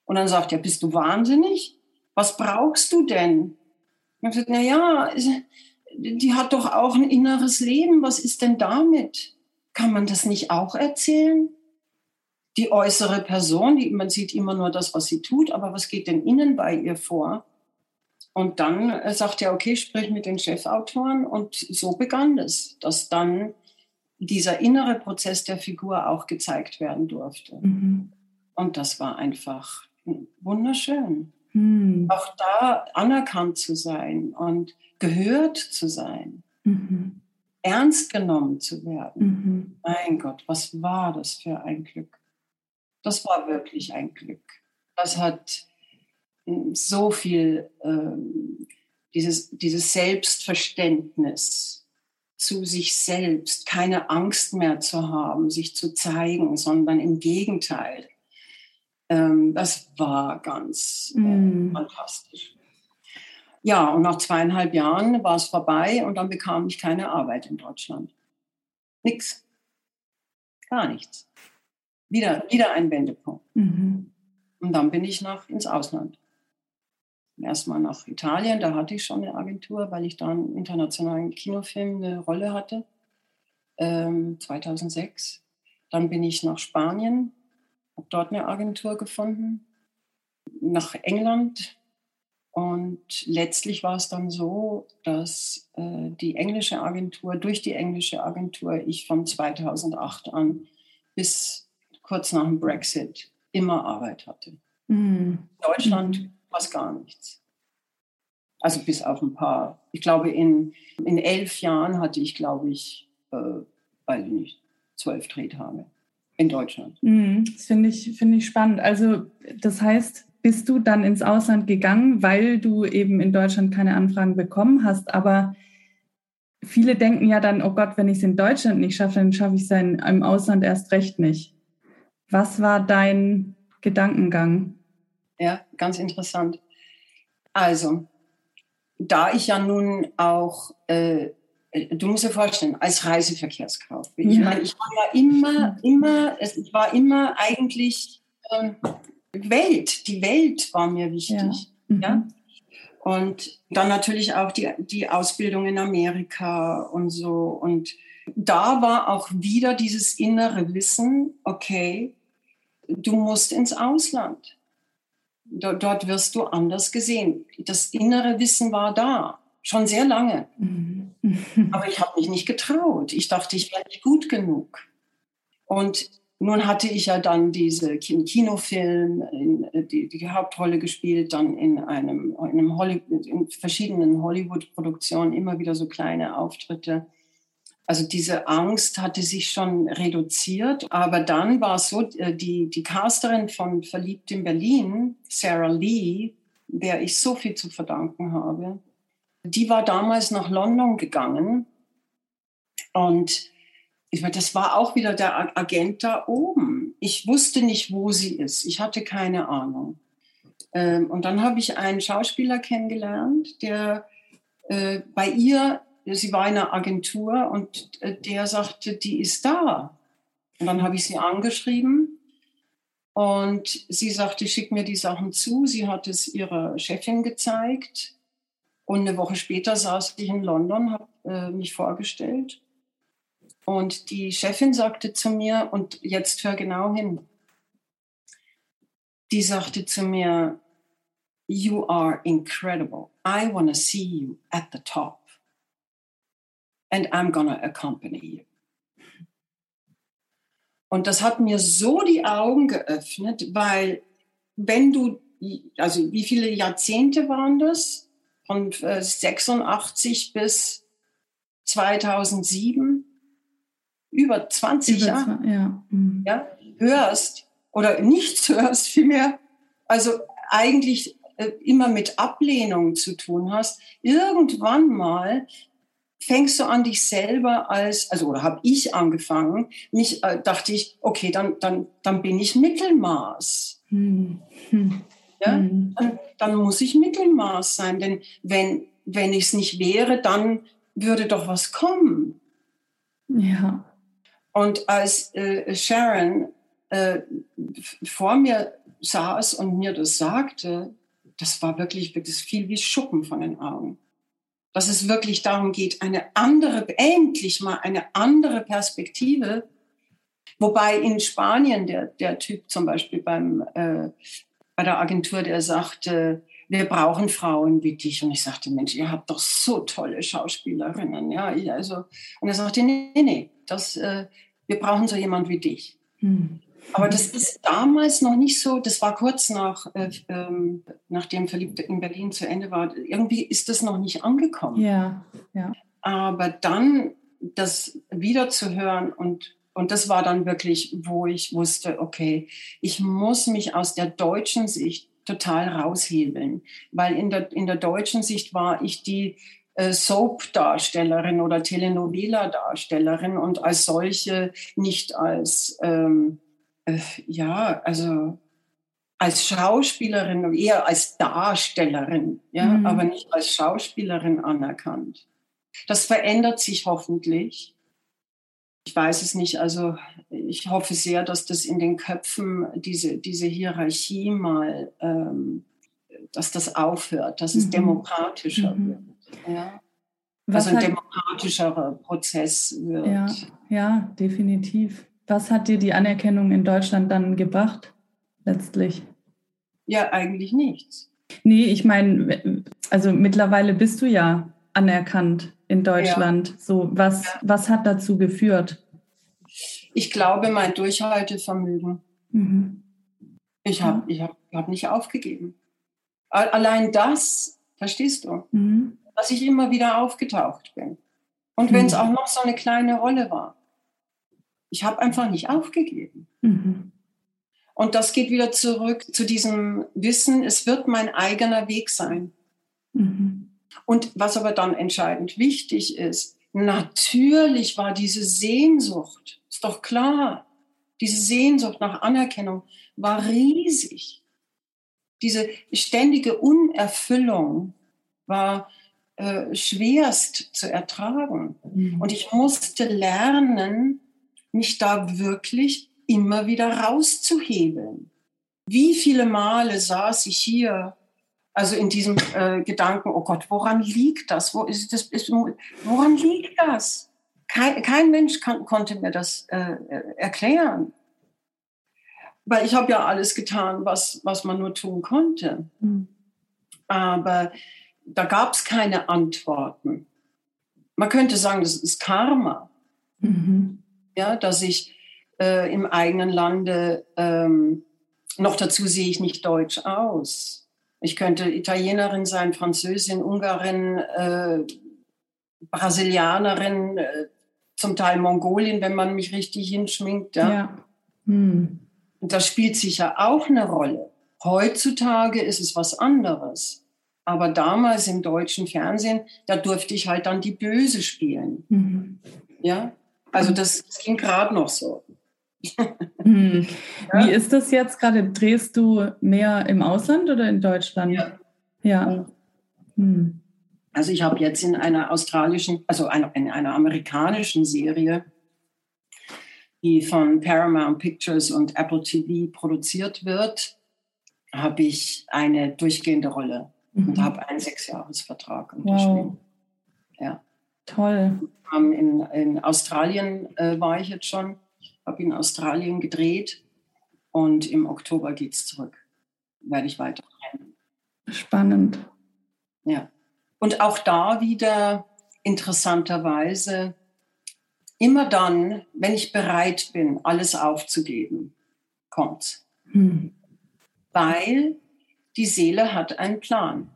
Und dann sagt er, bist du wahnsinnig? Was brauchst du denn? Und ich gesagt, na ja, die hat doch auch ein inneres Leben. Was ist denn damit? Kann man das nicht auch erzählen? Die äußere Person, die, man sieht immer nur das, was sie tut, aber was geht denn innen bei ihr vor? Und dann äh, sagt er, okay, sprich mit den Chefautoren. Und so begann es, dass dann dieser innere Prozess der Figur auch gezeigt werden durfte. Mhm. Und das war einfach wunderschön. Mhm. Auch da anerkannt zu sein und gehört zu sein. Mhm ernst genommen zu werden. Mhm. Mein Gott, was war das für ein Glück? Das war wirklich ein Glück. Das hat hm, so viel, ähm, dieses, dieses Selbstverständnis zu sich selbst, keine Angst mehr zu haben, sich zu zeigen, sondern im Gegenteil. Ähm, das war ganz äh, mhm. fantastisch. Ja, und nach zweieinhalb Jahren war es vorbei und dann bekam ich keine Arbeit in Deutschland. Nix. Gar nichts. Wieder, wieder ein Wendepunkt. Mhm. Und dann bin ich nach, ins Ausland. Erstmal nach Italien, da hatte ich schon eine Agentur, weil ich da einen internationalen Kinofilm eine Rolle hatte, ähm, 2006. Dann bin ich nach Spanien, habe dort eine Agentur gefunden. Nach England und letztlich war es dann so, dass äh, die englische Agentur, durch die englische Agentur, ich von 2008 an bis kurz nach dem Brexit immer Arbeit hatte. Mhm. Deutschland mhm. fast gar nichts. Also bis auf ein paar. Ich glaube, in, in elf Jahren hatte ich, glaube ich, äh, weiß ich nicht, zwölf Drehtage in Deutschland. Mhm. Das finde ich, find ich spannend. Also das heißt, bist du dann ins Ausland gegangen, weil du eben in Deutschland keine Anfragen bekommen hast. Aber viele denken ja dann, oh Gott, wenn ich es in Deutschland nicht schaffe, dann schaffe ich es im Ausland erst recht nicht. Was war dein Gedankengang? Ja, ganz interessant. Also, da ich ja nun auch, äh, du musst dir vorstellen, als Reiseverkehrskauf, ja. ich meine, ich war ja immer, immer, es war immer eigentlich, äh, Welt, die Welt war mir wichtig. Ja. Mhm. ja? Und dann natürlich auch die, die Ausbildung in Amerika und so. Und da war auch wieder dieses innere Wissen, okay, du musst ins Ausland. Dort, dort wirst du anders gesehen. Das innere Wissen war da, schon sehr lange. Mhm. Aber ich habe mich nicht getraut. Ich dachte, ich wäre nicht gut genug. Und nun hatte ich ja dann diese Kinofilm, äh, die, die Hauptrolle gespielt, dann in einem, in, einem in verschiedenen Hollywood-Produktionen immer wieder so kleine Auftritte. Also diese Angst hatte sich schon reduziert, aber dann war es so, äh, die, die Casterin von Verliebt in Berlin, Sarah Lee, der ich so viel zu verdanken habe, die war damals nach London gegangen und ich meine, das war auch wieder der Agent da oben. Ich wusste nicht, wo sie ist. Ich hatte keine Ahnung. Ähm, und dann habe ich einen Schauspieler kennengelernt, der äh, bei ihr, sie war in einer Agentur und äh, der sagte, die ist da. Und dann habe ich sie angeschrieben und sie sagte, schick mir die Sachen zu. Sie hat es ihrer Chefin gezeigt. Und eine Woche später saß ich in London, habe äh, mich vorgestellt. Und die Chefin sagte zu mir, und jetzt hör genau hin, die sagte zu mir, You are incredible. I want to see you at the top. And I'm going to accompany you. Und das hat mir so die Augen geöffnet, weil wenn du, also wie viele Jahrzehnte waren das? Von 86 äh, bis 2007 über 20 über Jahre ja. Mhm. ja. hörst oder nichts hörst vielmehr, also eigentlich äh, immer mit Ablehnung zu tun hast, irgendwann mal fängst du an, dich selber als, also oder habe ich angefangen, mich äh, dachte ich, okay, dann, dann, dann bin ich Mittelmaß. Hm. Hm. Ja? Hm. Dann, dann, muss ich Mittelmaß sein, denn wenn, wenn ich es nicht wäre, dann würde doch was kommen. Ja. Und als äh, Sharon äh, vor mir saß und mir das sagte, das war wirklich, das fiel wie Schuppen von den Augen. Dass es wirklich darum geht, eine andere, endlich mal eine andere Perspektive. Wobei in Spanien der, der Typ zum Beispiel beim, äh, bei der Agentur, der sagte, wir brauchen Frauen wie dich. Und ich sagte, Mensch, ihr habt doch so tolle Schauspielerinnen. Ja, ich also, und er sagte, nee, nee, das, äh, wir brauchen so jemand wie dich. Hm. Aber das ist damals noch nicht so, das war kurz nach, äh, ähm, nachdem Verliebt in Berlin zu Ende war. Irgendwie ist das noch nicht angekommen. Ja, ja. Aber dann das wieder zu hören und, und das war dann wirklich, wo ich wusste, okay, ich muss mich aus der deutschen Sicht total raushebeln, weil in der, in der deutschen Sicht war ich die äh, Soap-Darstellerin oder Telenovela-Darstellerin und als solche nicht als, ähm, äh, ja, also als Schauspielerin, eher als Darstellerin, ja, mhm. aber nicht als Schauspielerin anerkannt. Das verändert sich hoffentlich. Ich weiß es nicht. Also ich hoffe sehr, dass das in den Köpfen, diese, diese Hierarchie mal, ähm, dass das aufhört, dass es mhm. demokratischer mhm. wird. Ja? also ein hat, demokratischerer Prozess wird. Ja, ja, definitiv. Was hat dir die Anerkennung in Deutschland dann gebracht, letztlich? Ja, eigentlich nichts. Nee, ich meine, also mittlerweile bist du ja anerkannt in Deutschland. Ja. So, was, was hat dazu geführt? Ich glaube, mein Durchhaltevermögen. Mhm. Ich habe ich hab, hab nicht aufgegeben. Allein das, verstehst du, mhm. dass ich immer wieder aufgetaucht bin. Und wenn es mhm. auch noch so eine kleine Rolle war. Ich habe einfach nicht aufgegeben. Mhm. Und das geht wieder zurück zu diesem Wissen, es wird mein eigener Weg sein. Mhm. Und was aber dann entscheidend wichtig ist, natürlich war diese Sehnsucht, ist doch klar, diese Sehnsucht nach Anerkennung war riesig. Diese ständige Unerfüllung war äh, schwerst zu ertragen. Mhm. Und ich musste lernen, mich da wirklich immer wieder rauszuhebeln. Wie viele Male saß ich hier also in diesem äh, Gedanken, oh Gott, woran liegt das? Wo ist das ist, woran liegt das? Kein, kein Mensch kann, konnte mir das äh, erklären. Weil ich habe ja alles getan, was, was man nur tun konnte. Mhm. Aber da gab es keine Antworten. Man könnte sagen, das ist Karma. Mhm. Ja, dass ich äh, im eigenen Lande, ähm, noch dazu sehe ich nicht deutsch aus ich könnte Italienerin sein, Französin, Ungarin, äh, Brasilianerin, äh, zum Teil Mongolin, wenn man mich richtig hinschminkt. Ja. ja. Hm. Und das spielt sicher auch eine Rolle. Heutzutage ist es was anderes. Aber damals im deutschen Fernsehen, da durfte ich halt dann die Böse spielen. Mhm. Ja, also das, das ging gerade noch so. Hm. Ja? Wie ist das jetzt gerade? Drehst du mehr im Ausland oder in Deutschland? Ja. ja. Hm. Also ich habe jetzt in einer australischen, also in einer amerikanischen Serie, die von Paramount Pictures und Apple TV produziert wird, habe ich eine durchgehende Rolle mhm. und habe einen Sechsjahresvertrag unterschrieben. Wow. Ja. Toll. In, in Australien äh, war ich jetzt schon habe in Australien gedreht und im Oktober geht es zurück. Werde ich weiter rennen. Spannend. Ja. Und auch da wieder interessanterweise, immer dann, wenn ich bereit bin, alles aufzugeben, kommt's. Hm. Weil die Seele hat einen Plan.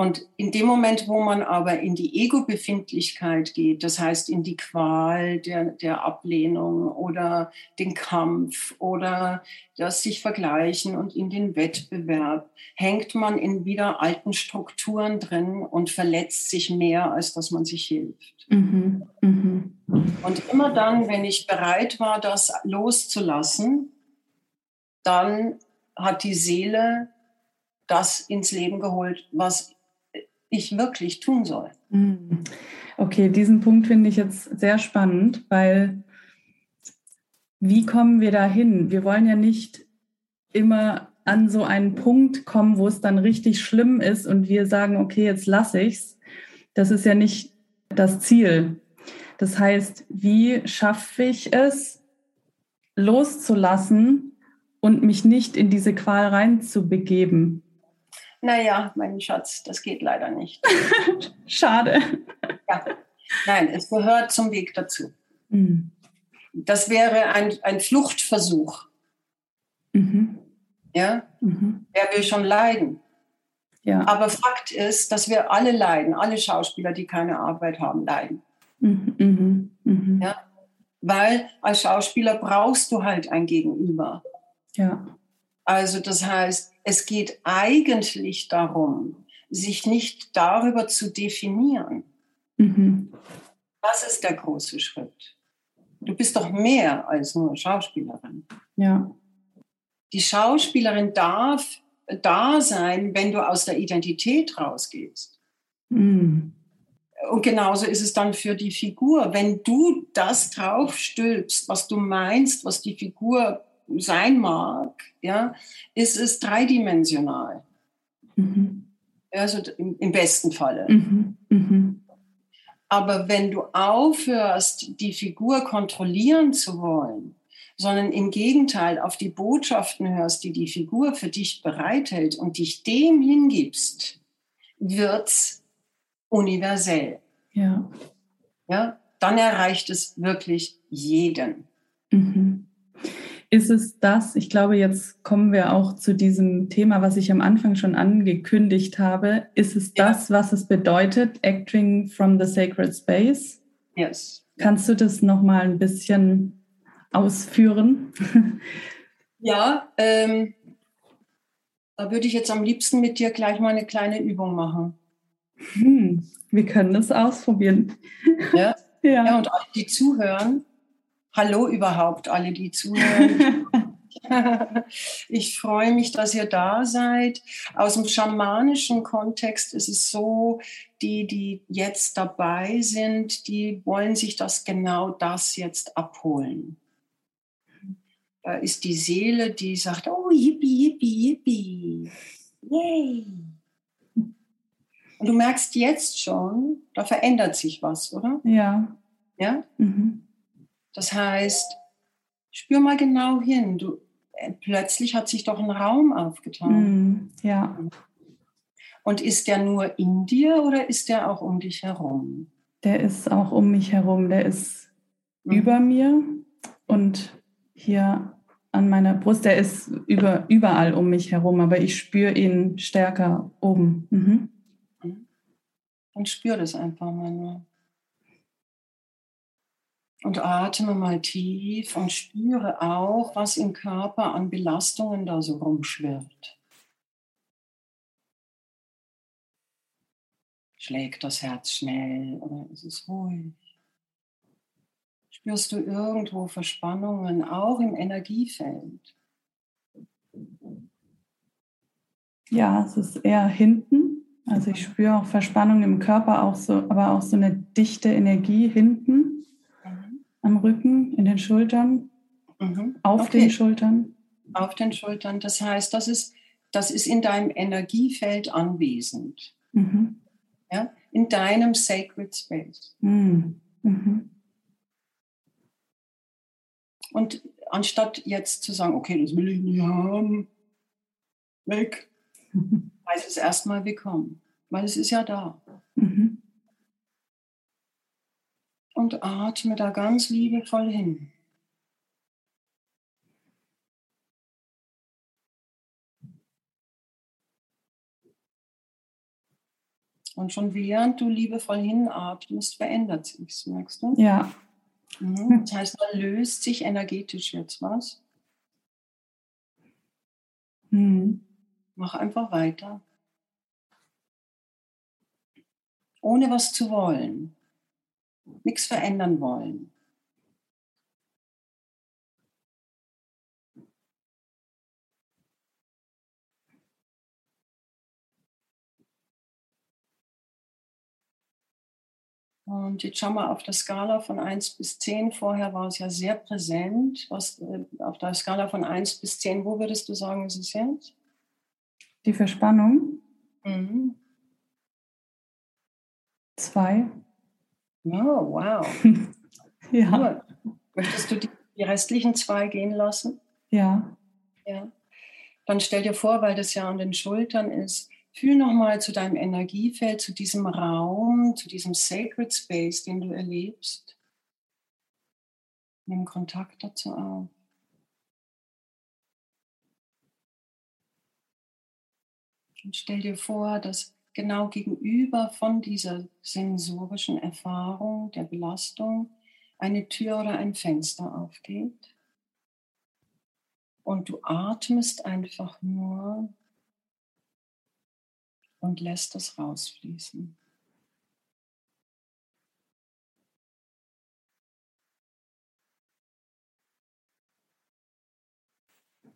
Und in dem Moment, wo man aber in die Ego-Befindlichkeit geht, das heißt in die Qual der, der Ablehnung oder den Kampf oder das sich vergleichen und in den Wettbewerb, hängt man in wieder alten Strukturen drin und verletzt sich mehr, als dass man sich hilft. Mhm. Mhm. Und immer dann, wenn ich bereit war, das loszulassen, dann hat die Seele das ins Leben geholt, was ich wirklich tun soll. Hm. Okay, diesen Punkt finde ich jetzt sehr spannend, weil wie kommen wir da hin? Wir wollen ja nicht immer an so einen Punkt kommen, wo es dann richtig schlimm ist und wir sagen, okay, jetzt lasse ich's. Das ist ja nicht das Ziel. Das heißt, wie schaffe ich es, loszulassen und mich nicht in diese Qual reinzubegeben? Naja, mein Schatz, das geht leider nicht. Schade. Ja. Nein, es gehört zum Weg dazu. Mhm. Das wäre ein, ein Fluchtversuch. Mhm. Ja? Mhm. Wer will schon leiden? Ja. Aber Fakt ist, dass wir alle leiden, alle Schauspieler, die keine Arbeit haben, leiden. Mhm. mhm. mhm. Ja? Weil als Schauspieler brauchst du halt ein Gegenüber. Ja. Also das heißt, es geht eigentlich darum, sich nicht darüber zu definieren. Mhm. Das ist der große Schritt. Du bist doch mehr als nur Schauspielerin. Ja. Die Schauspielerin darf da sein, wenn du aus der Identität rausgehst. Mhm. Und genauso ist es dann für die Figur. Wenn du das draufstülpst, was du meinst, was die Figur sein mag, ja, ist es dreidimensional. Mhm. Also im, im, besten Falle. Mhm. Mhm. Aber wenn du aufhörst, die Figur kontrollieren zu wollen, sondern im Gegenteil auf die Botschaften hörst, die die Figur für dich bereithält und dich dem hingibst, wird's universell. Ja. Ja, dann erreicht es wirklich jeden. Mhm. Ist es das, ich glaube, jetzt kommen wir auch zu diesem Thema, was ich am Anfang schon angekündigt habe. Ist es ja. das, was es bedeutet, Acting from the Sacred Space? Yes. Kannst du das nochmal ein bisschen ausführen? Ja, ähm, da würde ich jetzt am liebsten mit dir gleich mal eine kleine Übung machen. Hm, wir können das ausprobieren. Ja, ja. ja und alle, die zuhören, Hallo überhaupt, alle, die zuhören. ich freue mich, dass ihr da seid. Aus dem schamanischen Kontext ist es so, die, die jetzt dabei sind, die wollen sich das genau das jetzt abholen. Da ist die Seele, die sagt, oh, yippie, yippie, yippie. Yay. Und du merkst jetzt schon, da verändert sich was, oder? Ja. Ja? Mhm. Das heißt, spür mal genau hin. Du, äh, plötzlich hat sich doch ein Raum aufgetan. Mm, ja. Und ist der nur in dir oder ist der auch um dich herum? Der ist auch um mich herum. Der ist mhm. über mir und hier an meiner Brust. Der ist über, überall um mich herum, aber ich spüre ihn stärker oben. Mhm. mhm. Und spür das einfach mal nur. Und atme mal tief und spüre auch, was im Körper an Belastungen da so rumschwirrt. Schlägt das Herz schnell oder ist es ruhig? Spürst du irgendwo Verspannungen, auch im Energiefeld? Ja, es ist eher hinten. Also ich spüre auch Verspannung im Körper, auch so, aber auch so eine dichte Energie hinten am Rücken, in den Schultern, mhm. auf okay. den Schultern. Auf den Schultern. Das heißt, das ist, das ist in deinem Energiefeld anwesend. Mhm. Ja? In deinem Sacred Space. Mhm. mhm. Und anstatt jetzt zu sagen, okay, das will ich nicht haben, weg, heißt es erstmal willkommen, weil es ist ja da. Mhm und atme da ganz liebevoll hin. Und schon während du liebevoll hinatmest, verändert sich merkst du? Ja. Mhm. Das heißt, da löst sich energetisch jetzt was. Mhm. Mach einfach weiter. Ohne was zu wollen. Nichts verändern wollen. Und jetzt schauen wir auf der Skala von 1 bis 10. Vorher war es ja sehr präsent. Was, äh, auf der Skala von 1 bis 10, wo würdest du sagen, ist es jetzt? Die Verspannung? Mhm. Zwei. Oh, wow. ja. Gut. Möchtest du die, die restlichen zwei gehen lassen? Ja. Ja. Dann stell dir vor, weil das ja an den Schultern ist, Fühl nochmal zu deinem Energiefeld, zu diesem Raum, zu diesem Sacred Space, den du erlebst. Nimm Kontakt dazu auf. Und stell dir vor, dass genau gegenüber von dieser sensorischen Erfahrung der Belastung eine Tür oder ein Fenster aufgeht. Und du atmest einfach nur und lässt es rausfließen.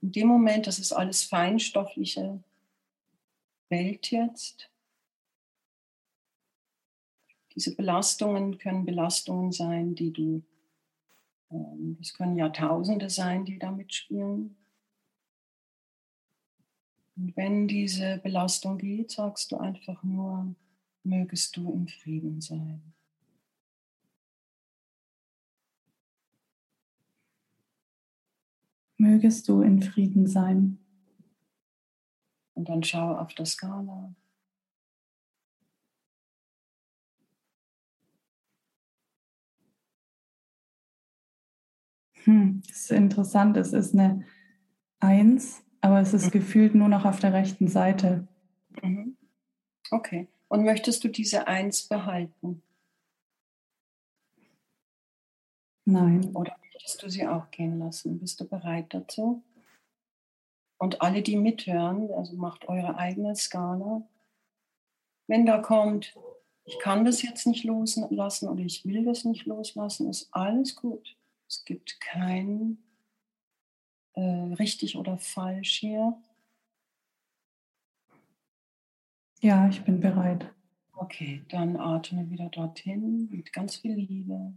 In dem Moment, das ist alles feinstoffliche Welt jetzt. Diese Belastungen können Belastungen sein, die du, ähm, es können Jahrtausende sein, die da mitspielen. Und wenn diese Belastung geht, sagst du einfach nur, mögest du im Frieden sein. Mögest du in Frieden sein. Und dann schau auf der Skala. Hm, das ist interessant. Es ist eine Eins aber es ist mhm. gefühlt nur noch auf der rechten Seite. Mhm. Okay. Und möchtest du diese Eins behalten? Nein. Oder möchtest du sie auch gehen lassen? Bist du bereit dazu? Und alle, die mithören, also macht eure eigene Skala. Wenn da kommt, ich kann das jetzt nicht loslassen oder ich will das nicht loslassen, ist alles gut. Es gibt kein äh, richtig oder falsch hier? Ja, ich bin bereit. Okay, dann atme wieder dorthin mit ganz viel Liebe.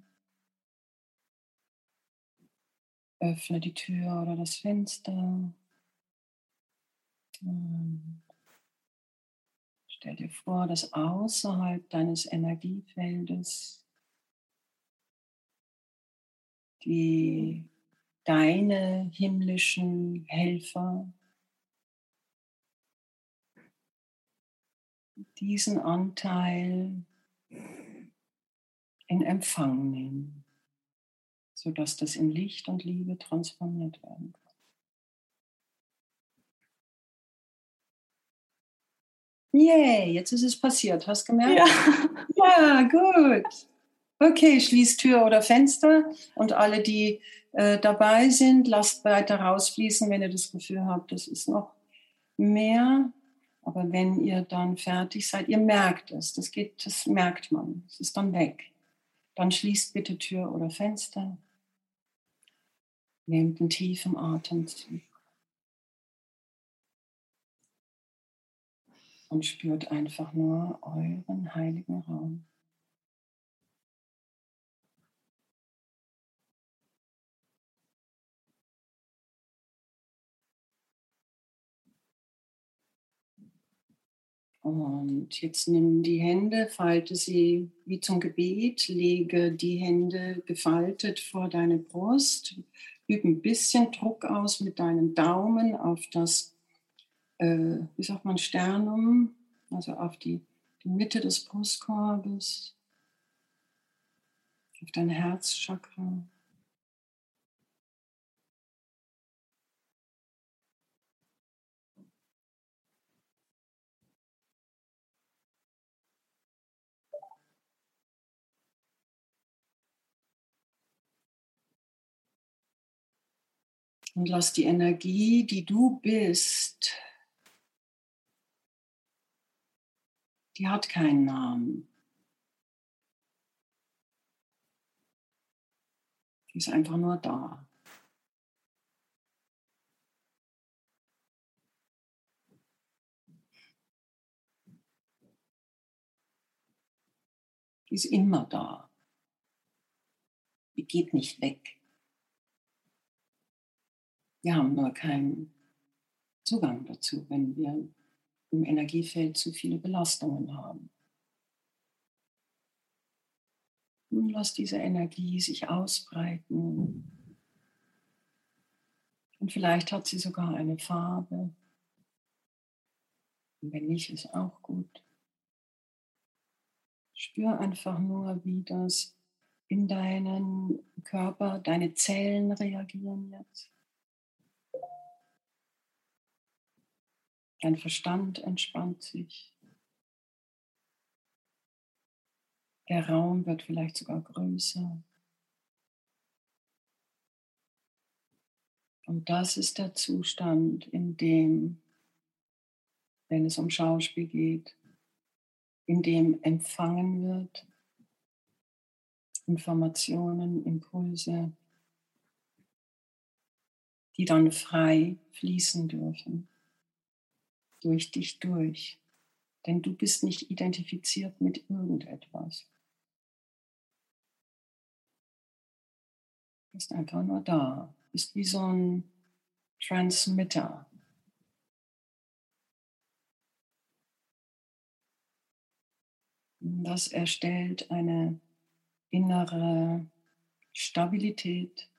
Öffne die Tür oder das Fenster. Und stell dir vor, dass außerhalb deines Energiefeldes die deine himmlischen Helfer diesen Anteil in Empfang nehmen, sodass das in Licht und Liebe transformiert werden kann. Yay, jetzt ist es passiert. Hast du gemerkt? Ja. ja, gut. Okay, schließ Tür oder Fenster und alle, die äh, dabei sind, lasst weiter rausfließen, wenn ihr das Gefühl habt, das ist noch mehr. Aber wenn ihr dann fertig seid, ihr merkt es, das geht, das merkt man, es ist dann weg. Dann schließt bitte Tür oder Fenster. Nehmt einen tiefen Atemzug. Und spürt einfach nur euren heiligen Raum. Und jetzt nimm die Hände, falte sie wie zum Gebet, lege die Hände gefaltet vor deine Brust, übe ein bisschen Druck aus mit deinen Daumen auf das, äh, wie sagt man, Sternum, also auf die, die Mitte des Brustkorbes, auf dein Herzchakra. Und lass die Energie, die du bist, die hat keinen Namen. Die ist einfach nur da. Die ist immer da. Die geht nicht weg. Wir haben nur keinen Zugang dazu, wenn wir im Energiefeld zu viele Belastungen haben. Und lass diese Energie sich ausbreiten. Und vielleicht hat sie sogar eine Farbe. Und wenn nicht, ist auch gut. Spür einfach nur, wie das in deinen Körper, deine Zellen reagieren jetzt. Dein Verstand entspannt sich. Der Raum wird vielleicht sogar größer. Und das ist der Zustand, in dem, wenn es um Schauspiel geht, in dem empfangen wird, Informationen, Impulse, die dann frei fließen dürfen durch dich durch. Denn du bist nicht identifiziert mit irgendetwas. Du bist einfach nur da. Du bist wie so ein Transmitter. Das erstellt eine innere Stabilität,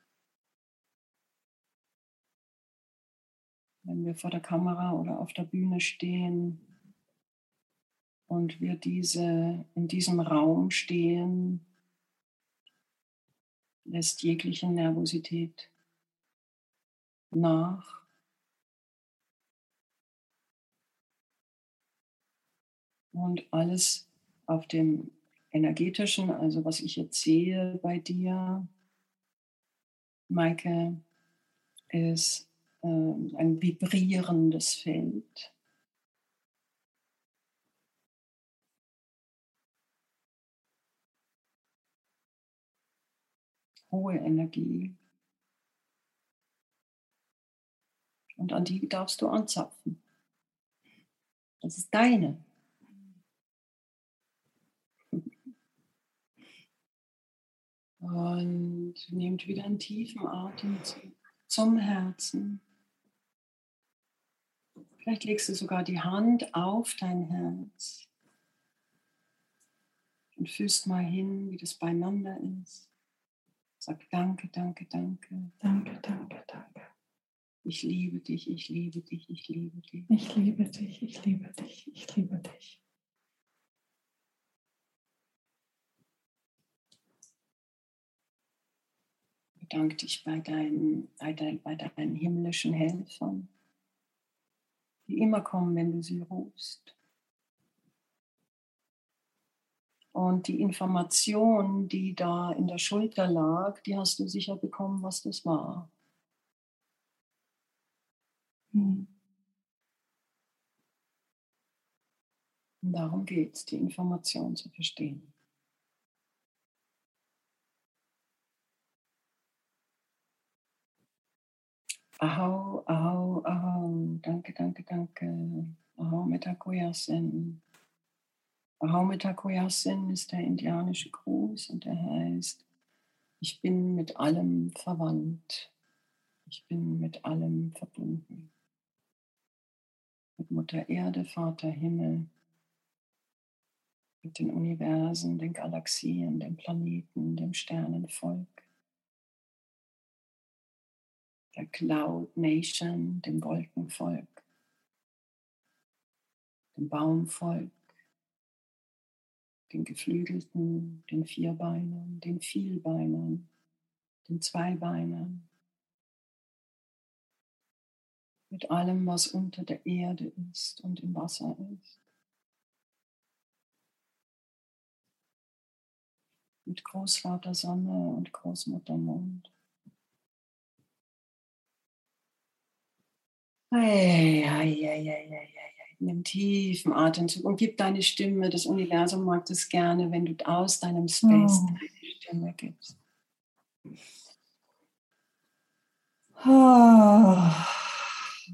wenn wir vor der Kamera oder auf der Bühne stehen und wir diese in diesem Raum stehen, lässt jegliche Nervosität nach. Und alles auf dem energetischen, also was ich jetzt sehe bei dir, Maike, ist ein vibrierendes Feld. Hohe Energie. Und an die darfst du anzapfen. Das ist deine. Und nehmt wieder einen tiefen Atemzug zum Herzen. Vielleicht legst du sogar die Hand auf dein Herz und fühlst mal hin, wie das beieinander ist. Sag danke, danke, danke. Danke, danke, danke. Ich liebe dich, ich liebe dich, ich liebe dich. Ich liebe dich, ich liebe dich, ich liebe dich. Bedanke dich bei deinen, bei, dein, bei deinen himmlischen Helfern die immer kommen, wenn du sie rufst. Und die Information, die da in der Schulter lag, die hast du sicher bekommen, was das war. Hm. Darum geht es, die Information zu verstehen. Ahau, ahau, ahau. Danke, danke, danke. Ahau Metakoyasin. Ahau Metakoyasin ist der indianische Gruß und der heißt, ich bin mit allem verwandt. Ich bin mit allem verbunden. Mit Mutter Erde, Vater Himmel, mit den Universen, den Galaxien, den Planeten, dem Sternenvolk der Cloud Nation, dem Wolkenvolk, dem Baumvolk, den Geflügelten, den Vierbeinern, den Vielbeinern, den Zweibeinern, mit allem, was unter der Erde ist und im Wasser ist. Mit Großvater Sonne und Großmutter Mond. Ei, ei, ei, ei, Nimm tiefen Atemzug und gib deine Stimme. Das Universum mag das gerne, wenn du aus deinem Space oh. deine Stimme gibst. Oh.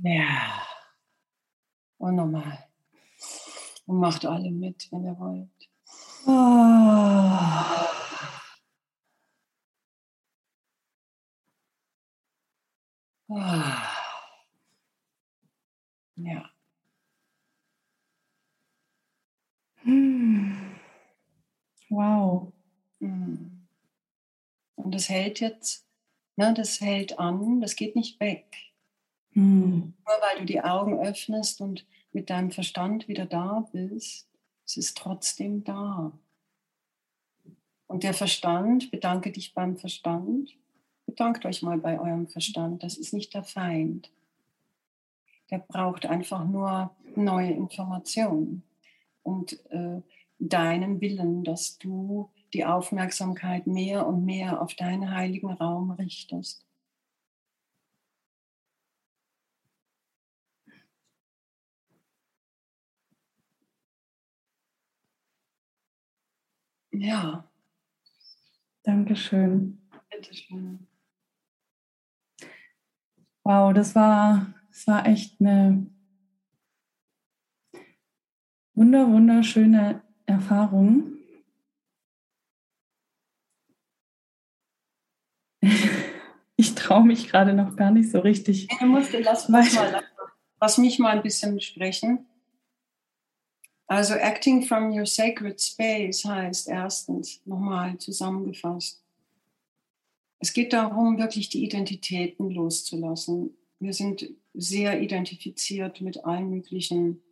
Ja. Und nochmal. Und macht alle mit, wenn ihr wollt. Oh. Oh. Ja. Wow. Hm. Und das hält jetzt, ne, das hält an, das geht nicht weg. Mhm. Nur weil du die Augen öffnest und mit deinem Verstand wieder da bist, es ist trotzdem da. Und der Verstand, bedanke dich beim Verstand, bedankt euch mal bei eurem Verstand, das ist nicht der Feind. Der braucht einfach nur neue Informationen und äh, deinen Willen, dass du die Aufmerksamkeit mehr und mehr auf deinen heiligen Raum richtest. Ja. Dankeschön. Bitteschön. Wow, das war, das war echt eine wunder, wunderschöne Erfahrung. Ich traue mich gerade noch gar nicht so richtig. Du musst, lass, lass, mal, lass mich mal ein bisschen sprechen. Also acting from your sacred space heißt erstens, nochmal zusammengefasst, es geht darum, wirklich die Identitäten loszulassen. Wir sind sehr identifiziert mit allen möglichen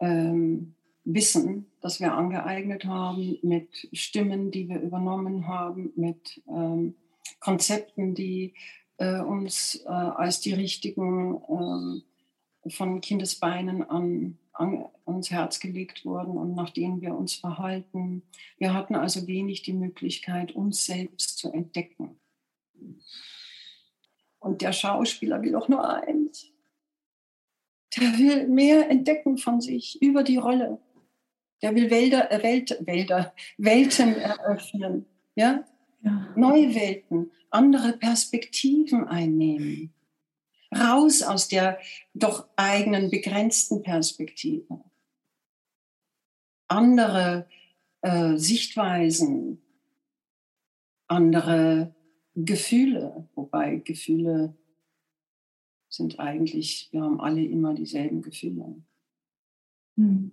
ähm, Wissen, das wir angeeignet haben, mit Stimmen, die wir übernommen haben, mit ähm, Konzepten, die äh, uns äh, als die richtigen äh, von Kindesbeinen an, an ans Herz gelegt wurden und nach denen wir uns verhalten. Wir hatten also wenig die Möglichkeit, uns selbst zu entdecken. Und der Schauspieler will doch nur eins, der will mehr entdecken von sich über die Rolle. Der will Wälder, äh, Welt, Wälder, Welten eröffnen, ja? ja? Neue Welten, andere Perspektiven einnehmen. Raus aus der doch eigenen begrenzten Perspektive. Andere äh, Sichtweisen, andere Gefühle, wobei Gefühle sind eigentlich, wir haben alle immer dieselben Gefühle. Mhm.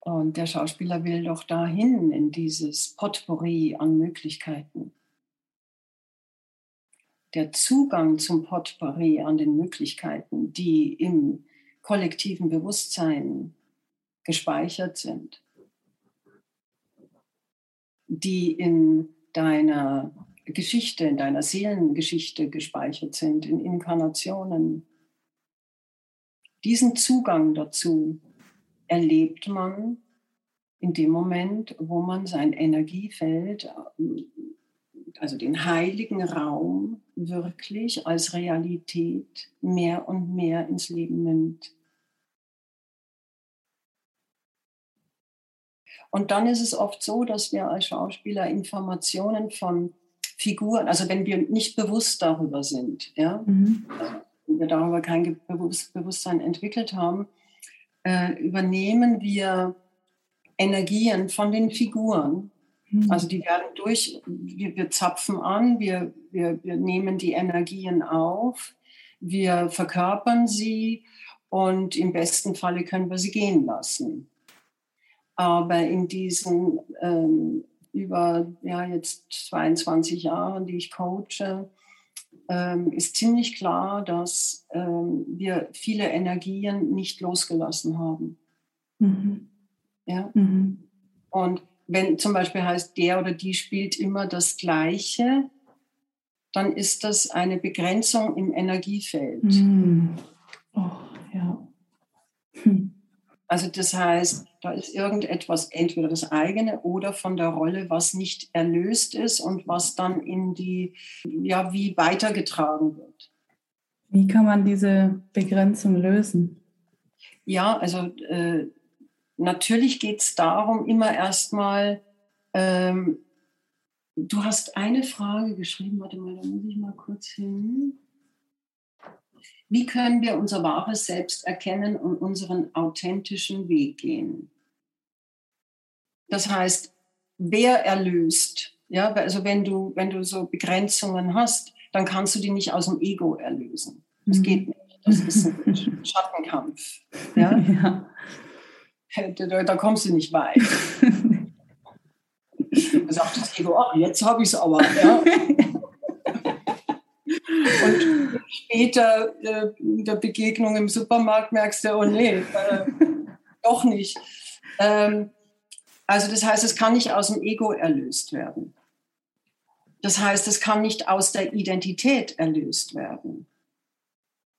Und der Schauspieler will doch dahin in dieses Potpourri an Möglichkeiten. Der Zugang zum Potpourri an den Möglichkeiten, die im kollektiven Bewusstsein gespeichert sind, die in deiner Geschichte, in deiner Seelengeschichte gespeichert sind, in Inkarnationen. Diesen Zugang dazu erlebt man in dem Moment, wo man sein Energiefeld, also den heiligen Raum, wirklich als Realität mehr und mehr ins Leben nimmt. Und dann ist es oft so, dass wir als Schauspieler Informationen von Figuren, also wenn wir nicht bewusst darüber sind, ja, mhm. wenn wir darüber kein Bewusstsein entwickelt haben, äh, übernehmen wir Energien von den Figuren. Mhm. Also die werden durch, wir, wir zapfen an, wir, wir, wir nehmen die Energien auf, wir verkörpern sie und im besten Falle können wir sie gehen lassen. Aber in diesen ähm, über ja, jetzt 22 Jahren, die ich coache, ähm, ist ziemlich klar, dass ähm, wir viele Energien nicht losgelassen haben. Mhm. Ja? Mhm. Und wenn zum Beispiel heißt, der oder die spielt immer das Gleiche, dann ist das eine Begrenzung im Energiefeld. Mhm. Oh, ja. Hm. Also das heißt, da ist irgendetwas, entweder das eigene oder von der Rolle, was nicht erlöst ist und was dann in die, ja, wie weitergetragen wird. Wie kann man diese Begrenzung lösen? Ja, also äh, natürlich geht es darum, immer erstmal, ähm, du hast eine Frage geschrieben, warte mal, da muss ich mal kurz hin. Wie können wir unser wahres Selbst erkennen und unseren authentischen Weg gehen? Das heißt, wer erlöst? Ja, also wenn du, wenn du so Begrenzungen hast, dann kannst du die nicht aus dem Ego erlösen. Das mhm. geht nicht. Das ist ein Schattenkampf. Ja? ja. Da, da, kommst du nicht weit. da sagt das Ego, oh, jetzt habe ich es aber. Ja? Und später äh, in der Begegnung im Supermarkt merkst du, oh nee, äh, doch nicht. Ähm, also das heißt, es kann nicht aus dem Ego erlöst werden. Das heißt, es kann nicht aus der Identität erlöst werden.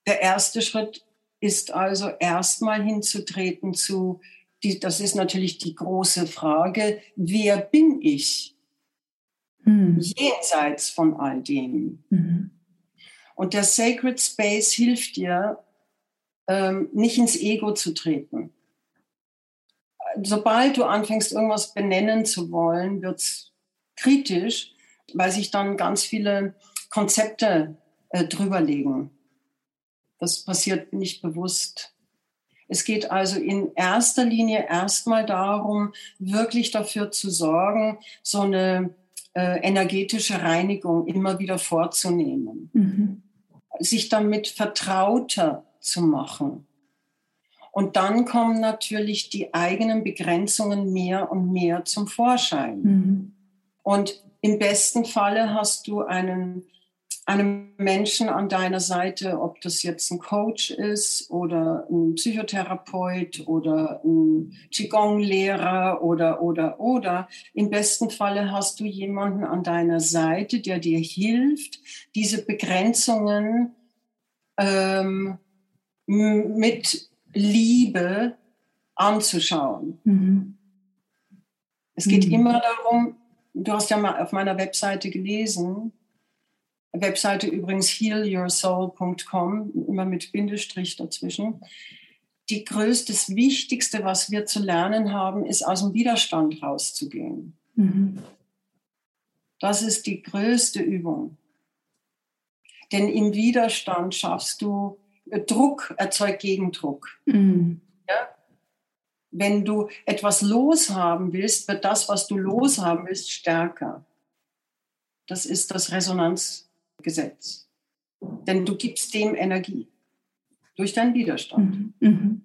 Der erste Schritt ist also erstmal hinzutreten zu, die, das ist natürlich die große Frage, wer bin ich? Mhm. Jenseits von all dem. Mhm. Und der Sacred Space hilft dir, ähm, nicht ins Ego zu treten. Sobald du anfängst, irgendwas benennen zu wollen, wird es kritisch, weil sich dann ganz viele Konzepte äh, drüberlegen. Das passiert nicht bewusst. Es geht also in erster Linie erstmal darum, wirklich dafür zu sorgen, so eine äh, energetische Reinigung immer wieder vorzunehmen. Mhm. Sich damit vertrauter zu machen. Und dann kommen natürlich die eigenen Begrenzungen mehr und mehr zum Vorschein. Mhm. Und im besten Falle hast du einen einem Menschen an deiner Seite, ob das jetzt ein Coach ist oder ein Psychotherapeut oder ein Qigong-Lehrer oder, oder, oder. Im besten Falle hast du jemanden an deiner Seite, der dir hilft, diese Begrenzungen ähm, mit Liebe anzuschauen. Mhm. Es geht mhm. immer darum, du hast ja mal auf meiner Webseite gelesen, Webseite übrigens healyoursoul.com, immer mit Bindestrich dazwischen. Die größte, das Wichtigste, was wir zu lernen haben, ist aus dem Widerstand rauszugehen. Mhm. Das ist die größte Übung. Denn im Widerstand schaffst du, Druck erzeugt Gegendruck. Mhm. Ja? Wenn du etwas loshaben willst, wird das, was du loshaben willst, stärker. Das ist das Resonanz. Gesetz. Denn du gibst dem Energie durch deinen Widerstand. Mhm. mhm.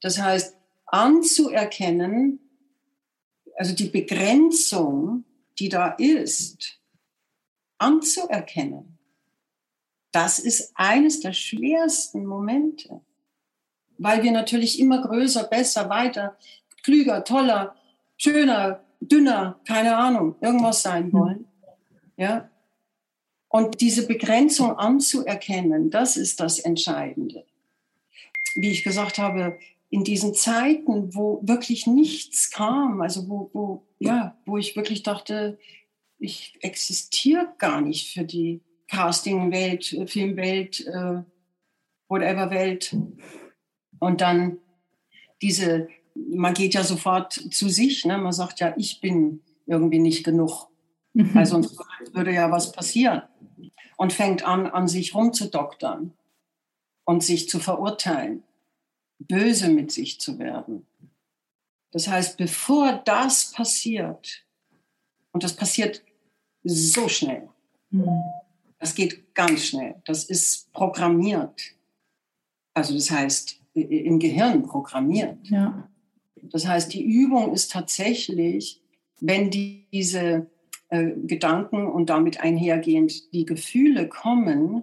Das heißt, anzuerkennen, also die Begrenzung, die da ist, anzuerkennen, das ist eines der schwersten Momente, weil wir natürlich immer größer, besser, weiter, klüger, toller, schöner, dünner, keine Ahnung, irgendwas sein mhm. wollen. Ja, und diese Begrenzung anzuerkennen, das ist das Entscheidende. Wie ich gesagt habe, in diesen Zeiten, wo wirklich nichts kam, also wo, wo, ja, wo ich wirklich dachte, ich existiere gar nicht für die Casting-Welt, Filmwelt, äh, whatever-Welt. Und dann diese, man geht ja sofort zu sich, ne? man sagt ja, ich bin irgendwie nicht genug. Mhm. Weil sonst würde ja was passieren und fängt an, an sich rumzudoktern und sich zu verurteilen, böse mit sich zu werden. Das heißt, bevor das passiert, und das passiert so schnell, das geht ganz schnell, das ist programmiert. Also das heißt, im Gehirn programmiert. Ja. Das heißt, die Übung ist tatsächlich, wenn die, diese äh, Gedanken und damit einhergehend die Gefühle kommen,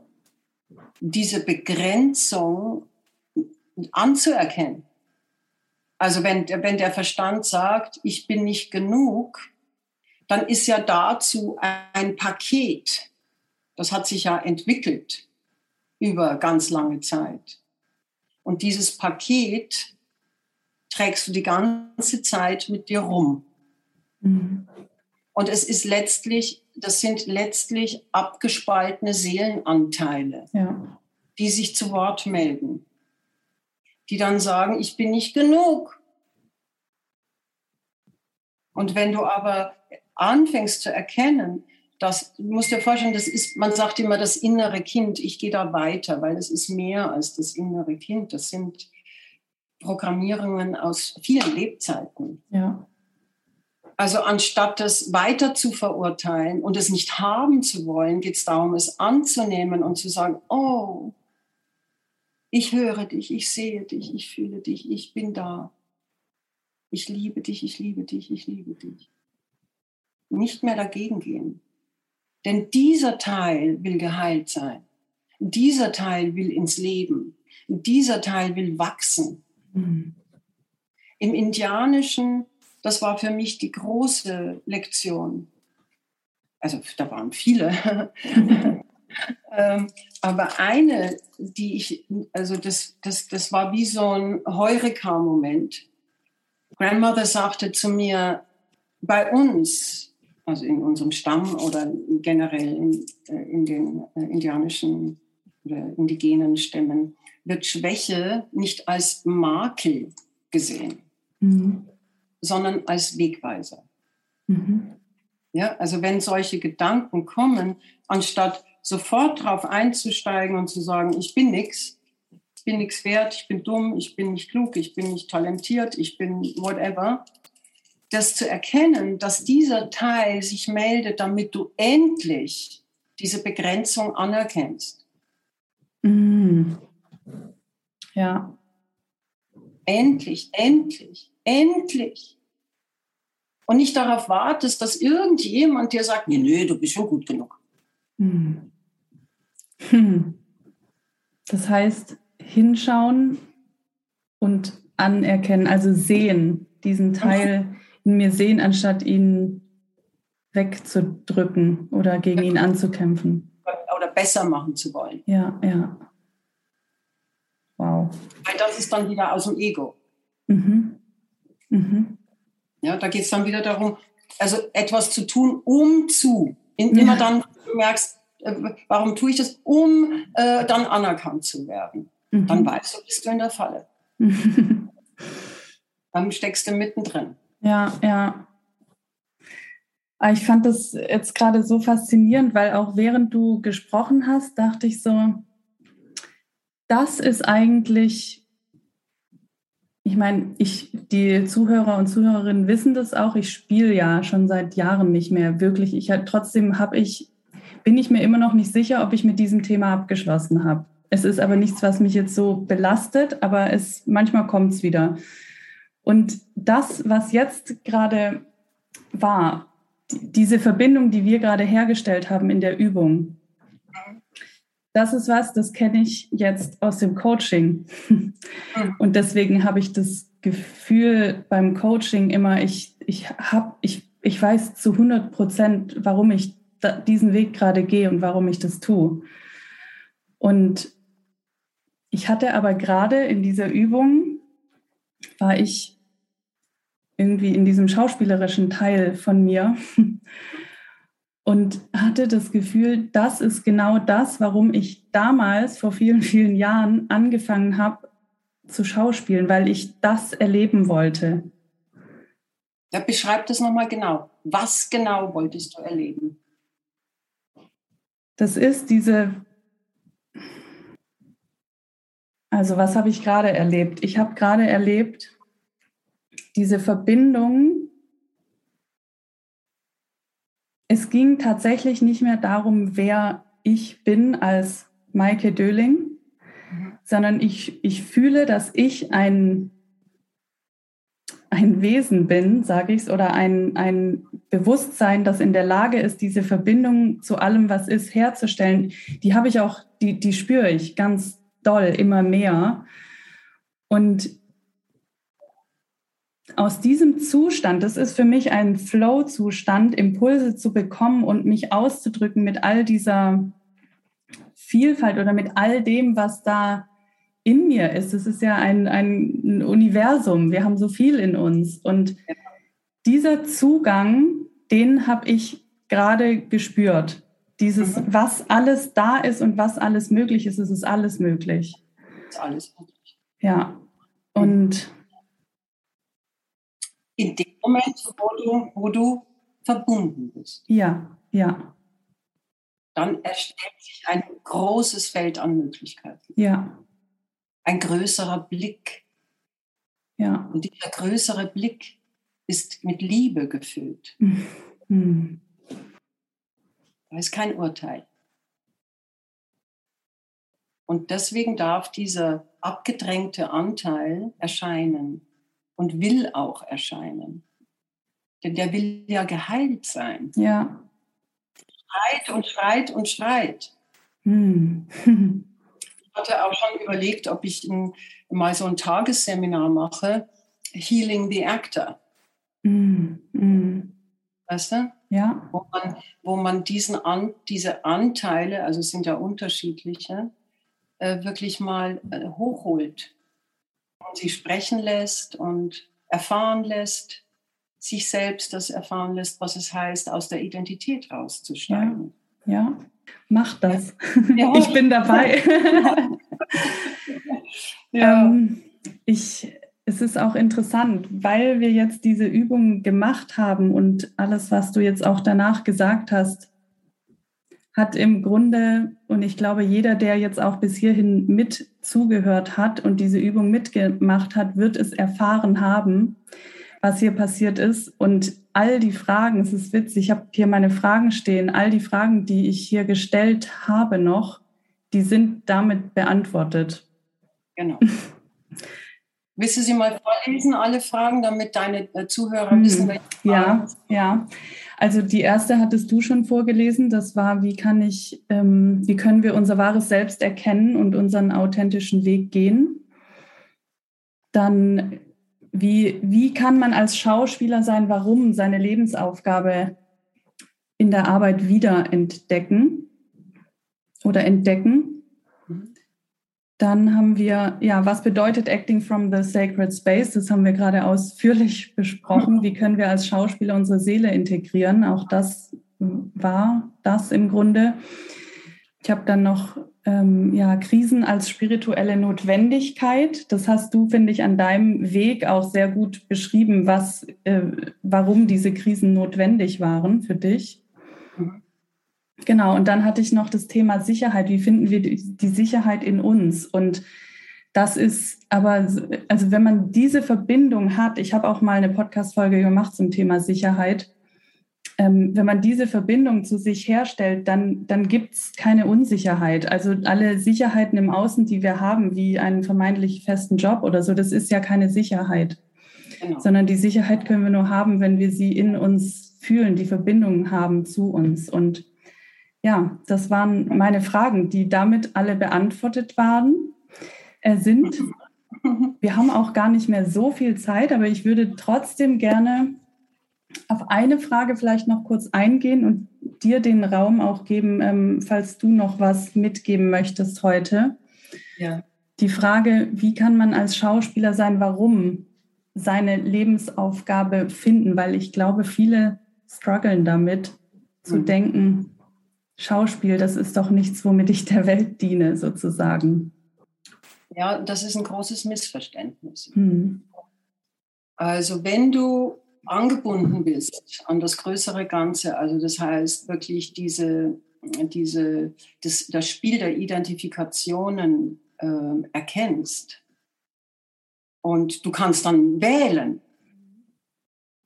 diese Begrenzung anzuerkennen. Also wenn, wenn der Verstand sagt, ich bin nicht genug, dann ist ja dazu ein Paket. Das hat sich ja entwickelt über ganz lange Zeit. Und dieses Paket trägst du die ganze Zeit mit dir rum. Mhm. Und es ist letztlich, das sind letztlich abgespaltene Seelenanteile, ja. die sich zu Wort melden, die dann sagen, ich bin nicht genug. Und wenn du aber anfängst zu erkennen, das, du musst dir vorstellen, das ist, man sagt immer das innere Kind, ich gehe da weiter, weil es ist mehr als das innere Kind. Das sind Programmierungen aus vielen Lebzeiten. Ja. Also anstatt das weiter zu verurteilen und es nicht haben zu wollen, geht es darum, es anzunehmen und zu sagen, oh, ich höre dich, ich sehe dich, ich fühle dich, ich bin da. Ich liebe dich, ich liebe dich, ich liebe dich. Nicht mehr dagegen gehen. Denn dieser Teil will geheilt sein. Dieser Teil will ins Leben. Dieser Teil will wachsen. Mhm. Im Indianischen das war für mich die große Lektion. Also da waren viele. ähm, aber eine, die ich, also das, das, das war wie so ein Heureka-Moment. Grandmother sagte zu mir, bei uns, also in unserem Stamm oder generell in, äh, in den äh, indianischen oder indigenen Stämmen, wird Schwäche nicht als Makel gesehen. Mhm sondern als Wegweiser. Mhm. Ja, also wenn solche Gedanken kommen, anstatt sofort darauf einzusteigen und zu sagen, ich bin nichts, ich bin nichts wert, ich bin dumm, ich bin nicht klug, ich bin nicht talentiert, ich bin whatever, das zu erkennen, dass dieser Teil sich meldet, damit du endlich diese Begrenzung anerkennst. Mhm. Ja. Endlich, endlich. Endlich. Und nicht darauf wartest, dass irgendjemand dir sagt, nee, nö, du bist schon gut genug. Hm. Hm. Das heißt, hinschauen und anerkennen, also sehen, diesen Teil in mir sehen, anstatt ihn wegzudrücken oder gegen ihn anzukämpfen. Oder besser machen zu wollen. Ja, ja. Wow. Weil das ist dann wieder aus dem Ego. Mhm. Mhm. Ja, da geht es dann wieder darum, also etwas zu tun, um zu. In, ja. Immer dann, du merkst, äh, warum tue ich das? Um äh, dann anerkannt zu werden. Mhm. Dann weißt du, bist du in der Falle. dann steckst du mittendrin. Ja, ja. Ah, ich fand das jetzt gerade so faszinierend, weil auch während du gesprochen hast, dachte ich so, das ist eigentlich ich meine, ich, die Zuhörer und Zuhörerinnen wissen das auch. Ich spiele ja schon seit Jahren nicht mehr wirklich. Ich trotzdem habe ich, bin ich mir immer noch nicht sicher, ob ich mit diesem Thema abgeschlossen habe. Es ist aber nichts, was mich jetzt so belastet, aber es, manchmal kommt es wieder. Und das, was jetzt gerade war, diese Verbindung, die wir gerade hergestellt haben in der Übung, das ist was, das kenne ich jetzt aus dem Coaching. Und deswegen habe ich das Gefühl beim Coaching immer, ich, ich, hab, ich, ich weiß zu 100 Prozent, warum ich diesen Weg gerade gehe und warum ich das tue. Und ich hatte aber gerade in dieser Übung, war ich irgendwie in diesem schauspielerischen Teil von mir und hatte das Gefühl, das ist genau das, warum ich damals vor vielen, vielen Jahren angefangen habe zu schauspielen, weil ich das erleben wollte. Ja, beschreib das nochmal genau. Was genau wolltest du erleben? Das ist diese, also was habe ich gerade erlebt? Ich habe gerade erlebt, diese Verbindung es ging tatsächlich nicht mehr darum, wer ich bin als Maike Döling, mhm. sondern ich, ich fühle, dass ich ein, ein Wesen bin, sage ich es, oder ein, ein Bewusstsein, das in der Lage ist, diese Verbindung zu allem, was ist, herzustellen. Die habe ich auch, die, die spüre ich ganz doll immer mehr. Und aus diesem Zustand, das ist für mich ein Flow-Zustand, Impulse zu bekommen und mich auszudrücken mit all dieser Vielfalt oder mit all dem, was da in mir ist. Es ist ja ein, ein Universum. Wir haben so viel in uns. Und dieser Zugang, den habe ich gerade gespürt. Dieses, mhm. was alles da ist und was alles möglich ist, es ist alles möglich. Ist alles möglich. Ja. Und in dem Moment, wo du, wo du verbunden bist. Ja, ja. Dann erstellt sich ein großes Feld an Möglichkeiten. Ja. Ein größerer Blick. Ja. Und dieser größere Blick ist mit Liebe gefüllt. Mhm. Da ist kein Urteil. Und deswegen darf dieser abgedrängte Anteil erscheinen und will auch erscheinen. Denn der will ja geheilt sein. Ja. Schreit und schreit und schreit. Hm. ich hatte auch schon überlegt, ob ich ein, mal so ein Tagesseminar mache, Healing the Actor. Hm. Hm. Weißt du? Ja. Wo man, wo man diesen An, diese Anteile, also es sind ja unterschiedliche, äh, wirklich mal äh, hochholt und sie sprechen lässt und erfahren lässt, sich selbst das erfahren lässt, was es heißt, aus der Identität rauszusteigen. Ja, ja. mach das. Ja. Ich bin dabei. ja. ähm, ich, es ist auch interessant, weil wir jetzt diese Übung gemacht haben und alles, was du jetzt auch danach gesagt hast, hat im Grunde, und ich glaube, jeder, der jetzt auch bis hierhin mit zugehört hat und diese Übung mitgemacht hat, wird es erfahren haben, was hier passiert ist. Und all die Fragen, es ist witzig, ich habe hier meine Fragen stehen, all die Fragen, die ich hier gestellt habe noch, die sind damit beantwortet. Genau. Willst du sie mal vorlesen, alle Fragen, damit deine äh, Zuhörer hm, wissen, welche Fragen? Ja, ja. Also die erste hattest du schon vorgelesen. Das war, wie kann ich, ähm, wie können wir unser wahres Selbst erkennen und unseren authentischen Weg gehen? Dann, wie, wie kann man als Schauspieler sein Warum, seine Lebensaufgabe in der Arbeit wieder entdecken oder entdecken? Dann haben wir, ja, was bedeutet Acting from the Sacred Space? Das haben wir gerade ausführlich besprochen. Wie können wir als Schauspieler unsere Seele integrieren? Auch das war das im Grunde. Ich habe dann noch ähm, ja, Krisen als spirituelle Notwendigkeit. Das hast du, finde ich, an deinem Weg auch sehr gut beschrieben, was, äh, warum diese Krisen notwendig waren für dich. Genau, und dann hatte ich noch das Thema Sicherheit. Wie finden wir die, Sicherheit in uns? Und das ist aber, also wenn man diese Verbindung hat, ich habe auch mal eine Podcast-Folge gemacht zum Thema Sicherheit. Ähm, wenn man diese Verbindung zu sich herstellt, dann, dann gibt es keine Unsicherheit. Also alle Sicherheiten im Außen, die wir haben, wie einen vermeintlich festen Job oder so, das ist ja keine Sicherheit. Genau. Sondern die Sicherheit können wir nur haben, wenn wir sie in uns fühlen, die Verbindungen haben zu uns. Und ja, das waren meine Fragen, die damit alle beantwortet waren, äh, sind. Wir haben auch gar nicht mehr so viel Zeit, aber ich würde trotzdem gerne auf eine Frage vielleicht noch kurz eingehen und dir den Raum auch geben, ähm, falls du noch was mitgeben möchtest heute. Ja. Die Frage, wie kann man als Schauspieler sein, warum seine Lebensaufgabe finden? Weil ich glaube, viele strugglen damit, zu mhm. denken, Schauspiel, das ist doch nichts, womit ich der Welt diene, sozusagen. Ja, das ist ein großes Missverständnis. Hm. Also wenn du angebunden bist an das größere Ganze, also das heißt wirklich diese, diese, das, das Spiel der Identifikationen äh, erkennst und du kannst dann wählen,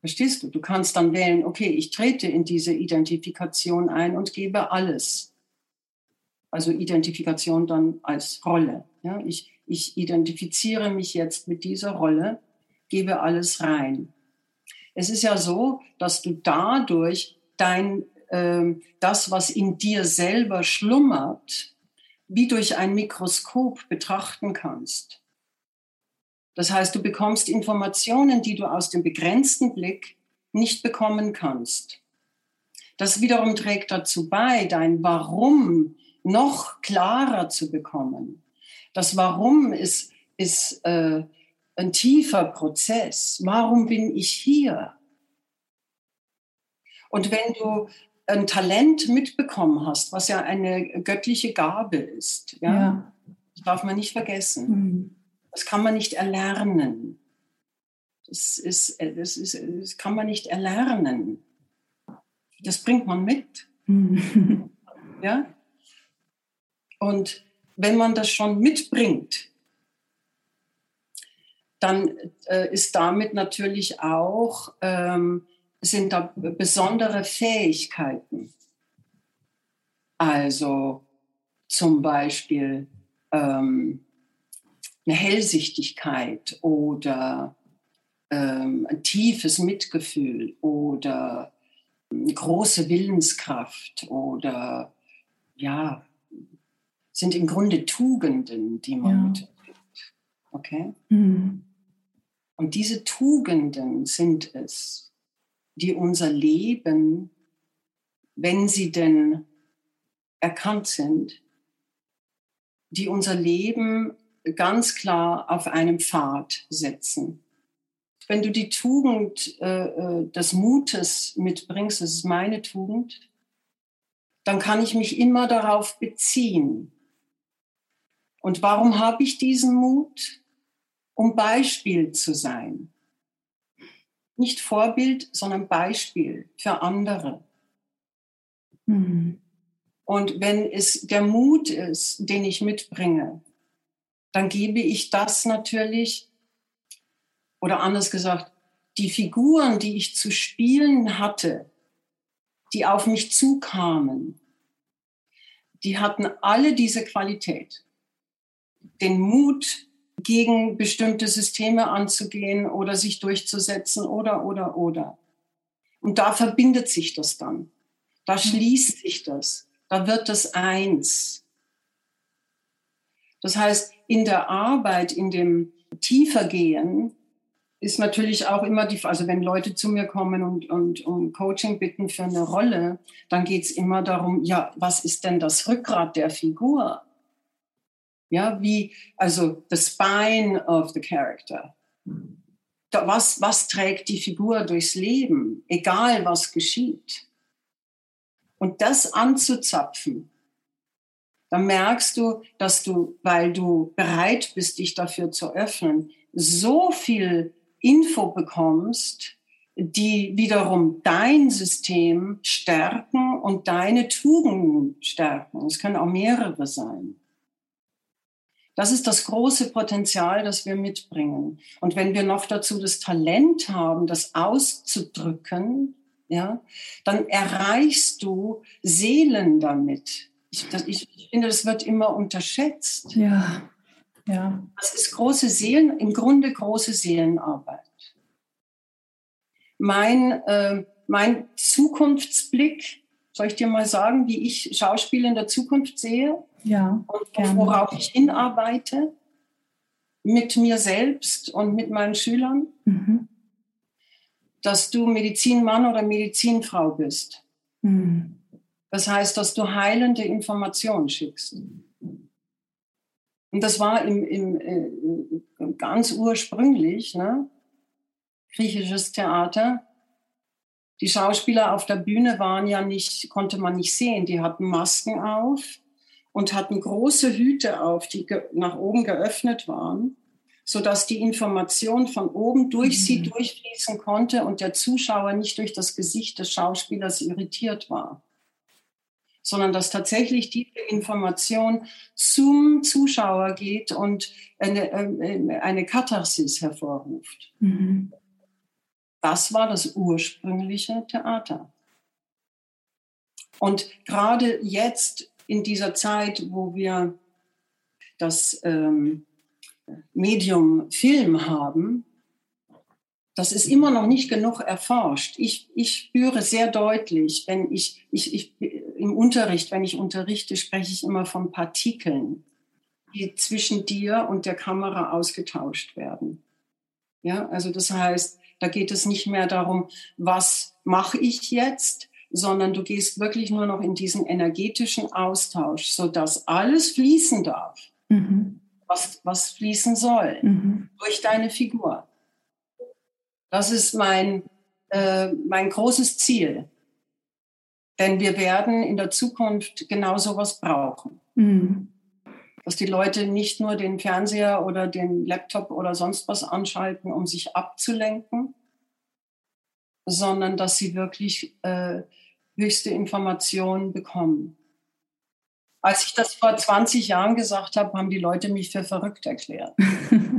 Verstehst du? Du kannst dann wählen, okay, ich trete in diese Identifikation ein und gebe alles. Also Identifikation dann als Rolle. Ja? Ich, ich identifiziere mich jetzt mit dieser Rolle, gebe alles rein. Es ist ja so, dass du dadurch dein, äh, das, was in dir selber schlummert, wie durch ein Mikroskop betrachten kannst. Das heißt, du bekommst Informationen, die du aus dem begrenzten Blick nicht bekommen kannst. Das wiederum trägt dazu bei, dein Warum noch klarer zu bekommen. Das Warum ist, ist äh, ein tiefer Prozess. Warum bin ich hier? Und wenn du ein Talent mitbekommen hast, was ja eine göttliche Gabe ist. Ja? ja. Das darf man nicht vergessen. Mhm. Das kann man nicht erlernen. Das, ist, das, ist, das kann man nicht erlernen. Das bringt man mit. Ja? Und wenn man das schon mitbringt, dann äh, ist damit natürlich auch, ähm, sind da besondere Fähigkeiten. Also zum Beispiel ähm, eine Hellsichtigkeit oder ähm, ein tiefes Mitgefühl oder eine große Willenskraft oder ja, sind im Grunde Tugenden, die man ja. mitbringt. Okay? Mhm. Und diese Tugenden sind es, die unser Leben, wenn sie denn erkannt sind, die unser Leben ganz klar auf einem Pfad setzen. Wenn du die Tugend äh, äh des Mutes mitbringst, das ist meine Tugend, dann kann ich mich immer darauf beziehen. Und warum habe ich diesen Mut? Um Beispiel zu sein. Nicht Vorbild, sondern Beispiel für andere. Mhm. Und wenn es der Mut ist, den ich mitbringe, dann gebe ich das natürlich, oder anders gesagt, die Figuren, die ich zu spielen hatte, die auf mich zukamen, die hatten alle diese Qualität. Den Mut, gegen bestimmte Systeme anzugehen oder sich durchzusetzen oder, oder, oder. Und da verbindet sich das dann. Da schließt sich das. Da wird das eins. Das heißt, in der Arbeit, in dem Tiefergehen, ist natürlich auch immer die, also wenn Leute zu mir kommen und, und um Coaching bitten für eine Rolle, dann geht es immer darum, ja, was ist denn das Rückgrat der Figur? Ja, wie, also the spine of the character. Was, was trägt die Figur durchs Leben, egal was geschieht? Und das anzuzapfen, dann merkst du, dass du, weil du bereit bist, dich dafür zu öffnen, so viel Info bekommst, die wiederum dein System stärken und deine Tugenden stärken. Es können auch mehrere sein. Das ist das große Potenzial, das wir mitbringen. Und wenn wir noch dazu das Talent haben, das auszudrücken, ja, dann erreichst du Seelen damit. Ich, das, ich, ich finde, das wird immer unterschätzt. Ja. Ja. Das ist große Seelen, im Grunde große Seelenarbeit. Mein, äh, mein Zukunftsblick, soll ich dir mal sagen, wie ich Schauspiel in der Zukunft sehe? Ja. Und worauf ich hinarbeite? Mit mir selbst und mit meinen Schülern? Mhm. Dass du Medizinmann oder Medizinfrau bist. Mhm. Das heißt, dass du heilende Informationen schickst. Und das war im, im, äh, ganz ursprünglich, ne? griechisches Theater. Die Schauspieler auf der Bühne waren ja nicht, konnte man nicht sehen. Die hatten Masken auf und hatten große Hüte auf, die nach oben geöffnet waren, sodass die Information von oben durch mhm. sie durchfließen konnte und der Zuschauer nicht durch das Gesicht des Schauspielers irritiert war sondern dass tatsächlich diese Information zum Zuschauer geht und eine, äh, eine Katharsis hervorruft. Mhm. Das war das ursprüngliche Theater. Und gerade jetzt in dieser Zeit, wo wir das ähm, Medium Film haben, das ist immer noch nicht genug erforscht. Ich, ich spüre sehr deutlich, wenn ich, ich, ich im Unterricht, wenn ich unterrichte, spreche ich immer von Partikeln, die zwischen dir und der Kamera ausgetauscht werden. Ja, also das heißt, da geht es nicht mehr darum, was mache ich jetzt, sondern du gehst wirklich nur noch in diesen energetischen Austausch, sodass alles fließen darf, mhm. was, was fließen soll, mhm. durch deine Figur. Das ist mein, äh, mein großes Ziel. Denn wir werden in der Zukunft genau sowas brauchen. Mhm. Dass die Leute nicht nur den Fernseher oder den Laptop oder sonst was anschalten, um sich abzulenken, sondern dass sie wirklich äh, höchste Informationen bekommen. Als ich das vor 20 Jahren gesagt habe, haben die Leute mich für verrückt erklärt.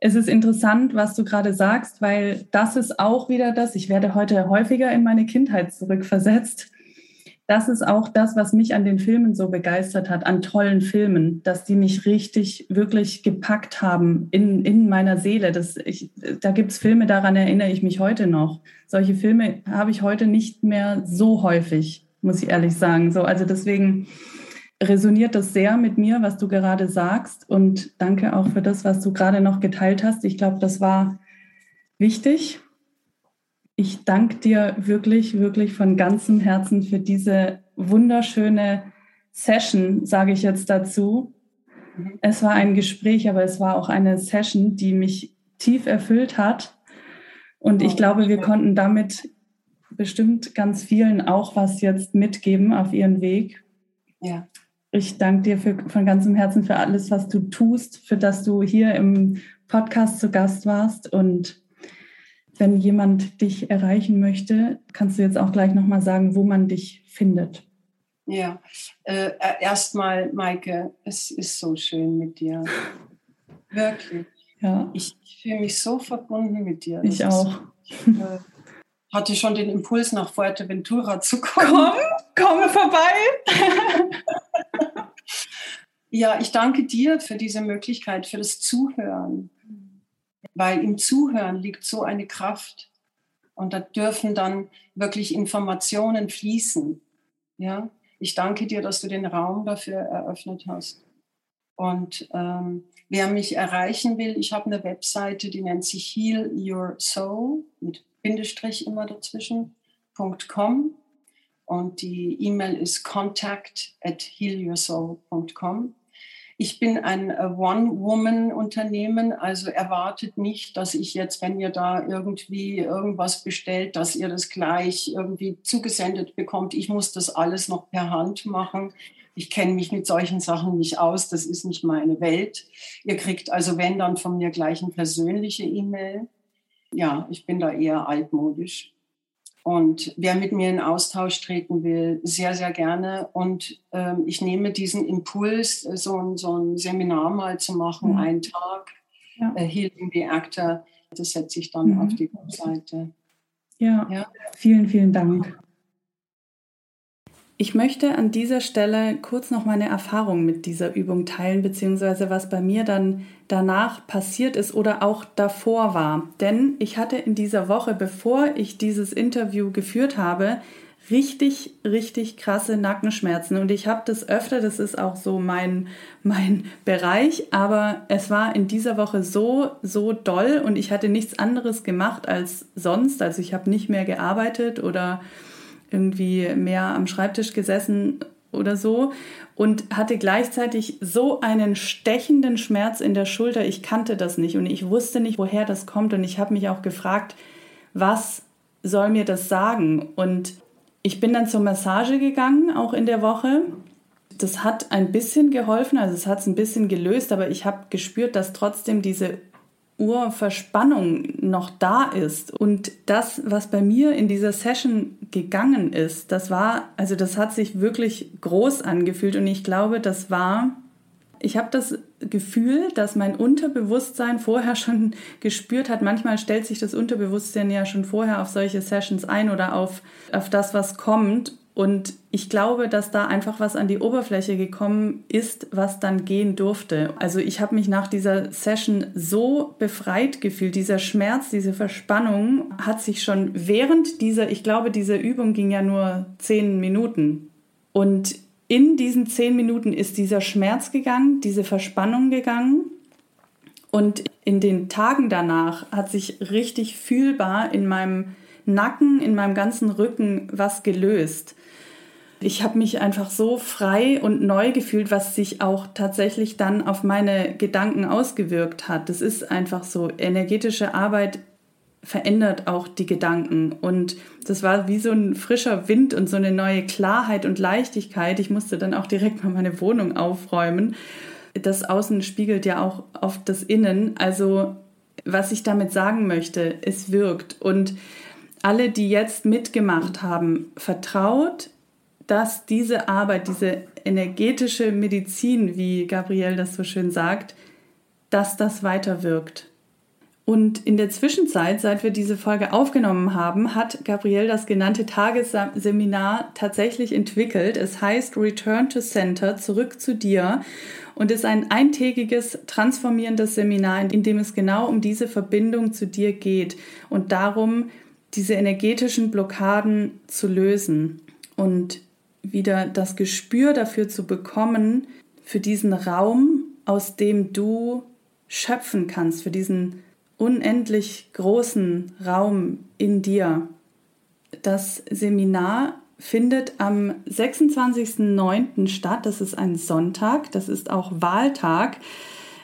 es ist interessant, was du gerade sagst, weil das ist auch wieder das, ich werde heute häufiger in meine Kindheit zurückversetzt. Das ist auch das, was mich an den Filmen so begeistert hat, an tollen Filmen, dass die mich richtig, wirklich gepackt haben in, in meiner Seele. Das, ich, da gibt es Filme, daran erinnere ich mich heute noch. Solche Filme habe ich heute nicht mehr so häufig, muss ich ehrlich sagen. So, also deswegen resoniert das sehr mit mir, was du gerade sagst. Und danke auch für das, was du gerade noch geteilt hast. Ich glaube, das war wichtig. Ich danke dir wirklich, wirklich von ganzem Herzen für diese wunderschöne Session, sage ich jetzt dazu. Mhm. Es war ein Gespräch, aber es war auch eine Session, die mich tief erfüllt hat. Und ich glaube, wir konnten damit bestimmt ganz vielen auch was jetzt mitgeben auf ihren Weg. Ja. Ich danke dir für, von ganzem Herzen für alles, was du tust, für das du hier im Podcast zu Gast warst. Und wenn jemand dich erreichen möchte, kannst du jetzt auch gleich nochmal sagen, wo man dich findet. Ja, äh, erstmal, Maike, es ist so schön mit dir. Wirklich. Ja. Ich, ich fühle mich so verbunden mit dir. Das ich auch. Ist, äh, hatte schon den Impuls, nach Fuerteventura zu kommen. Komm, komm vorbei. Ja, ich danke dir für diese Möglichkeit, für das Zuhören, weil im Zuhören liegt so eine Kraft und da dürfen dann wirklich Informationen fließen. Ja, ich danke dir, dass du den Raum dafür eröffnet hast. Und ähm, wer mich erreichen will, ich habe eine Webseite, die nennt sich Heal Your Soul mit Bindestrich immer dazwischen.com und die E-Mail ist contact at healyoursoul.com. Ich bin ein äh, One-Woman-Unternehmen, also erwartet nicht, dass ich jetzt, wenn ihr da irgendwie irgendwas bestellt, dass ihr das gleich irgendwie zugesendet bekommt. Ich muss das alles noch per Hand machen. Ich kenne mich mit solchen Sachen nicht aus, das ist nicht meine Welt. Ihr kriegt also, wenn, dann von mir gleich eine persönliche E-Mail. Ja, ich bin da eher altmodisch. Und wer mit mir in Austausch treten will, sehr, sehr gerne. Und ähm, ich nehme diesen Impuls, äh, so ein, so ein Seminar mal zu machen, mhm. einen Tag, ja. äh, Healing the Actor, das setze ich dann mhm. auf die Webseite. Ja. ja, vielen, vielen Dank. Ich möchte an dieser Stelle kurz noch meine Erfahrung mit dieser Übung teilen, beziehungsweise was bei mir dann danach passiert ist oder auch davor war. Denn ich hatte in dieser Woche, bevor ich dieses Interview geführt habe, richtig, richtig krasse Nackenschmerzen. Und ich habe das öfter, das ist auch so mein, mein Bereich, aber es war in dieser Woche so, so doll und ich hatte nichts anderes gemacht als sonst. Also ich habe nicht mehr gearbeitet oder irgendwie mehr am Schreibtisch gesessen oder so und hatte gleichzeitig so einen stechenden Schmerz in der Schulter. Ich kannte das nicht und ich wusste nicht, woher das kommt und ich habe mich auch gefragt, was soll mir das sagen? Und ich bin dann zur Massage gegangen, auch in der Woche. Das hat ein bisschen geholfen, also es hat es ein bisschen gelöst, aber ich habe gespürt, dass trotzdem diese Urverspannung noch da ist. Und das, was bei mir in dieser Session gegangen ist, das war, also das hat sich wirklich groß angefühlt und ich glaube, das war, ich habe das Gefühl, dass mein Unterbewusstsein vorher schon gespürt hat. Manchmal stellt sich das Unterbewusstsein ja schon vorher auf solche Sessions ein oder auf, auf das, was kommt. Und ich glaube, dass da einfach was an die Oberfläche gekommen ist, was dann gehen durfte. Also ich habe mich nach dieser Session so befreit gefühlt. Dieser Schmerz, diese Verspannung hat sich schon während dieser, ich glaube, diese Übung ging ja nur zehn Minuten. Und in diesen zehn Minuten ist dieser Schmerz gegangen, diese Verspannung gegangen. Und in den Tagen danach hat sich richtig fühlbar in meinem Nacken, in meinem ganzen Rücken was gelöst. Ich habe mich einfach so frei und neu gefühlt, was sich auch tatsächlich dann auf meine Gedanken ausgewirkt hat. Das ist einfach so. Energetische Arbeit verändert auch die Gedanken. Und das war wie so ein frischer Wind und so eine neue Klarheit und Leichtigkeit. Ich musste dann auch direkt mal meine Wohnung aufräumen. Das Außen spiegelt ja auch auf das Innen. Also was ich damit sagen möchte, es wirkt. Und alle, die jetzt mitgemacht haben, vertraut, dass diese Arbeit, diese energetische Medizin, wie Gabrielle das so schön sagt, dass das weiter wirkt. Und in der Zwischenzeit, seit wir diese Folge aufgenommen haben, hat Gabrielle das genannte Tagesseminar tatsächlich entwickelt. Es heißt Return to Center, zurück zu dir und ist ein eintägiges transformierendes Seminar, in dem es genau um diese Verbindung zu dir geht und darum, diese energetischen Blockaden zu lösen und wieder das Gespür dafür zu bekommen, für diesen Raum, aus dem du schöpfen kannst, für diesen unendlich großen Raum in dir. Das Seminar findet am 26.09. statt. Das ist ein Sonntag, das ist auch Wahltag.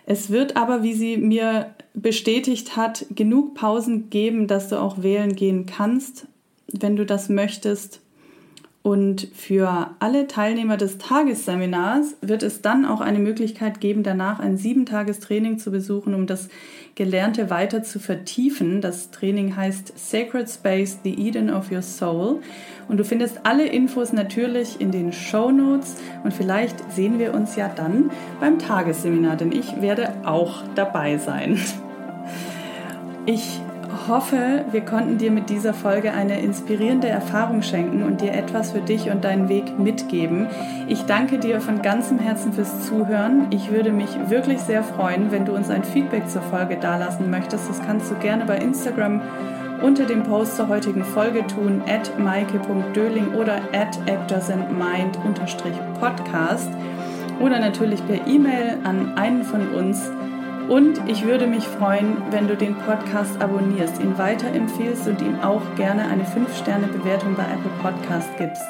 Es wird aber, wie sie mir bestätigt hat, genug Pausen geben, dass du auch wählen gehen kannst, wenn du das möchtest. Und für alle Teilnehmer des Tagesseminars wird es dann auch eine Möglichkeit geben, danach ein sieben-Tages-Training zu besuchen, um das Gelernte weiter zu vertiefen. Das Training heißt Sacred Space, the Eden of Your Soul. Und du findest alle Infos natürlich in den Show Notes. Und vielleicht sehen wir uns ja dann beim Tagesseminar, denn ich werde auch dabei sein. Ich hoffe, wir konnten dir mit dieser Folge eine inspirierende Erfahrung schenken und dir etwas für dich und deinen Weg mitgeben. Ich danke dir von ganzem Herzen fürs Zuhören. Ich würde mich wirklich sehr freuen, wenn du uns ein Feedback zur Folge dalassen möchtest. Das kannst du gerne bei Instagram unter dem Post zur heutigen Folge tun, at maike.döling oder at actorsandmind-podcast oder natürlich per E-Mail an einen von uns und ich würde mich freuen, wenn du den Podcast abonnierst, ihn weiterempfiehlst und ihm auch gerne eine 5-Sterne-Bewertung bei Apple Podcast gibst.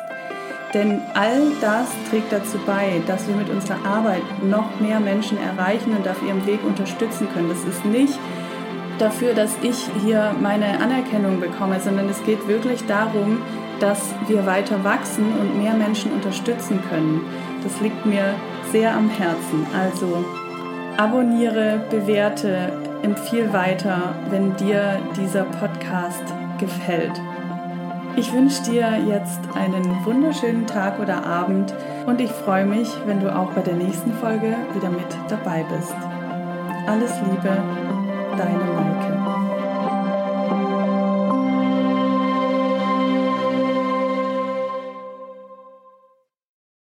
Denn all das trägt dazu bei, dass wir mit unserer Arbeit noch mehr Menschen erreichen und auf ihrem Weg unterstützen können. Das ist nicht dafür, dass ich hier meine Anerkennung bekomme, sondern es geht wirklich darum, dass wir weiter wachsen und mehr Menschen unterstützen können. Das liegt mir sehr am Herzen. Also abonniere, bewerte, empfiehl weiter, wenn dir dieser Podcast gefällt. Ich wünsche dir jetzt einen wunderschönen Tag oder Abend und ich freue mich, wenn du auch bei der nächsten Folge wieder mit dabei bist. Alles Liebe, deine Maike.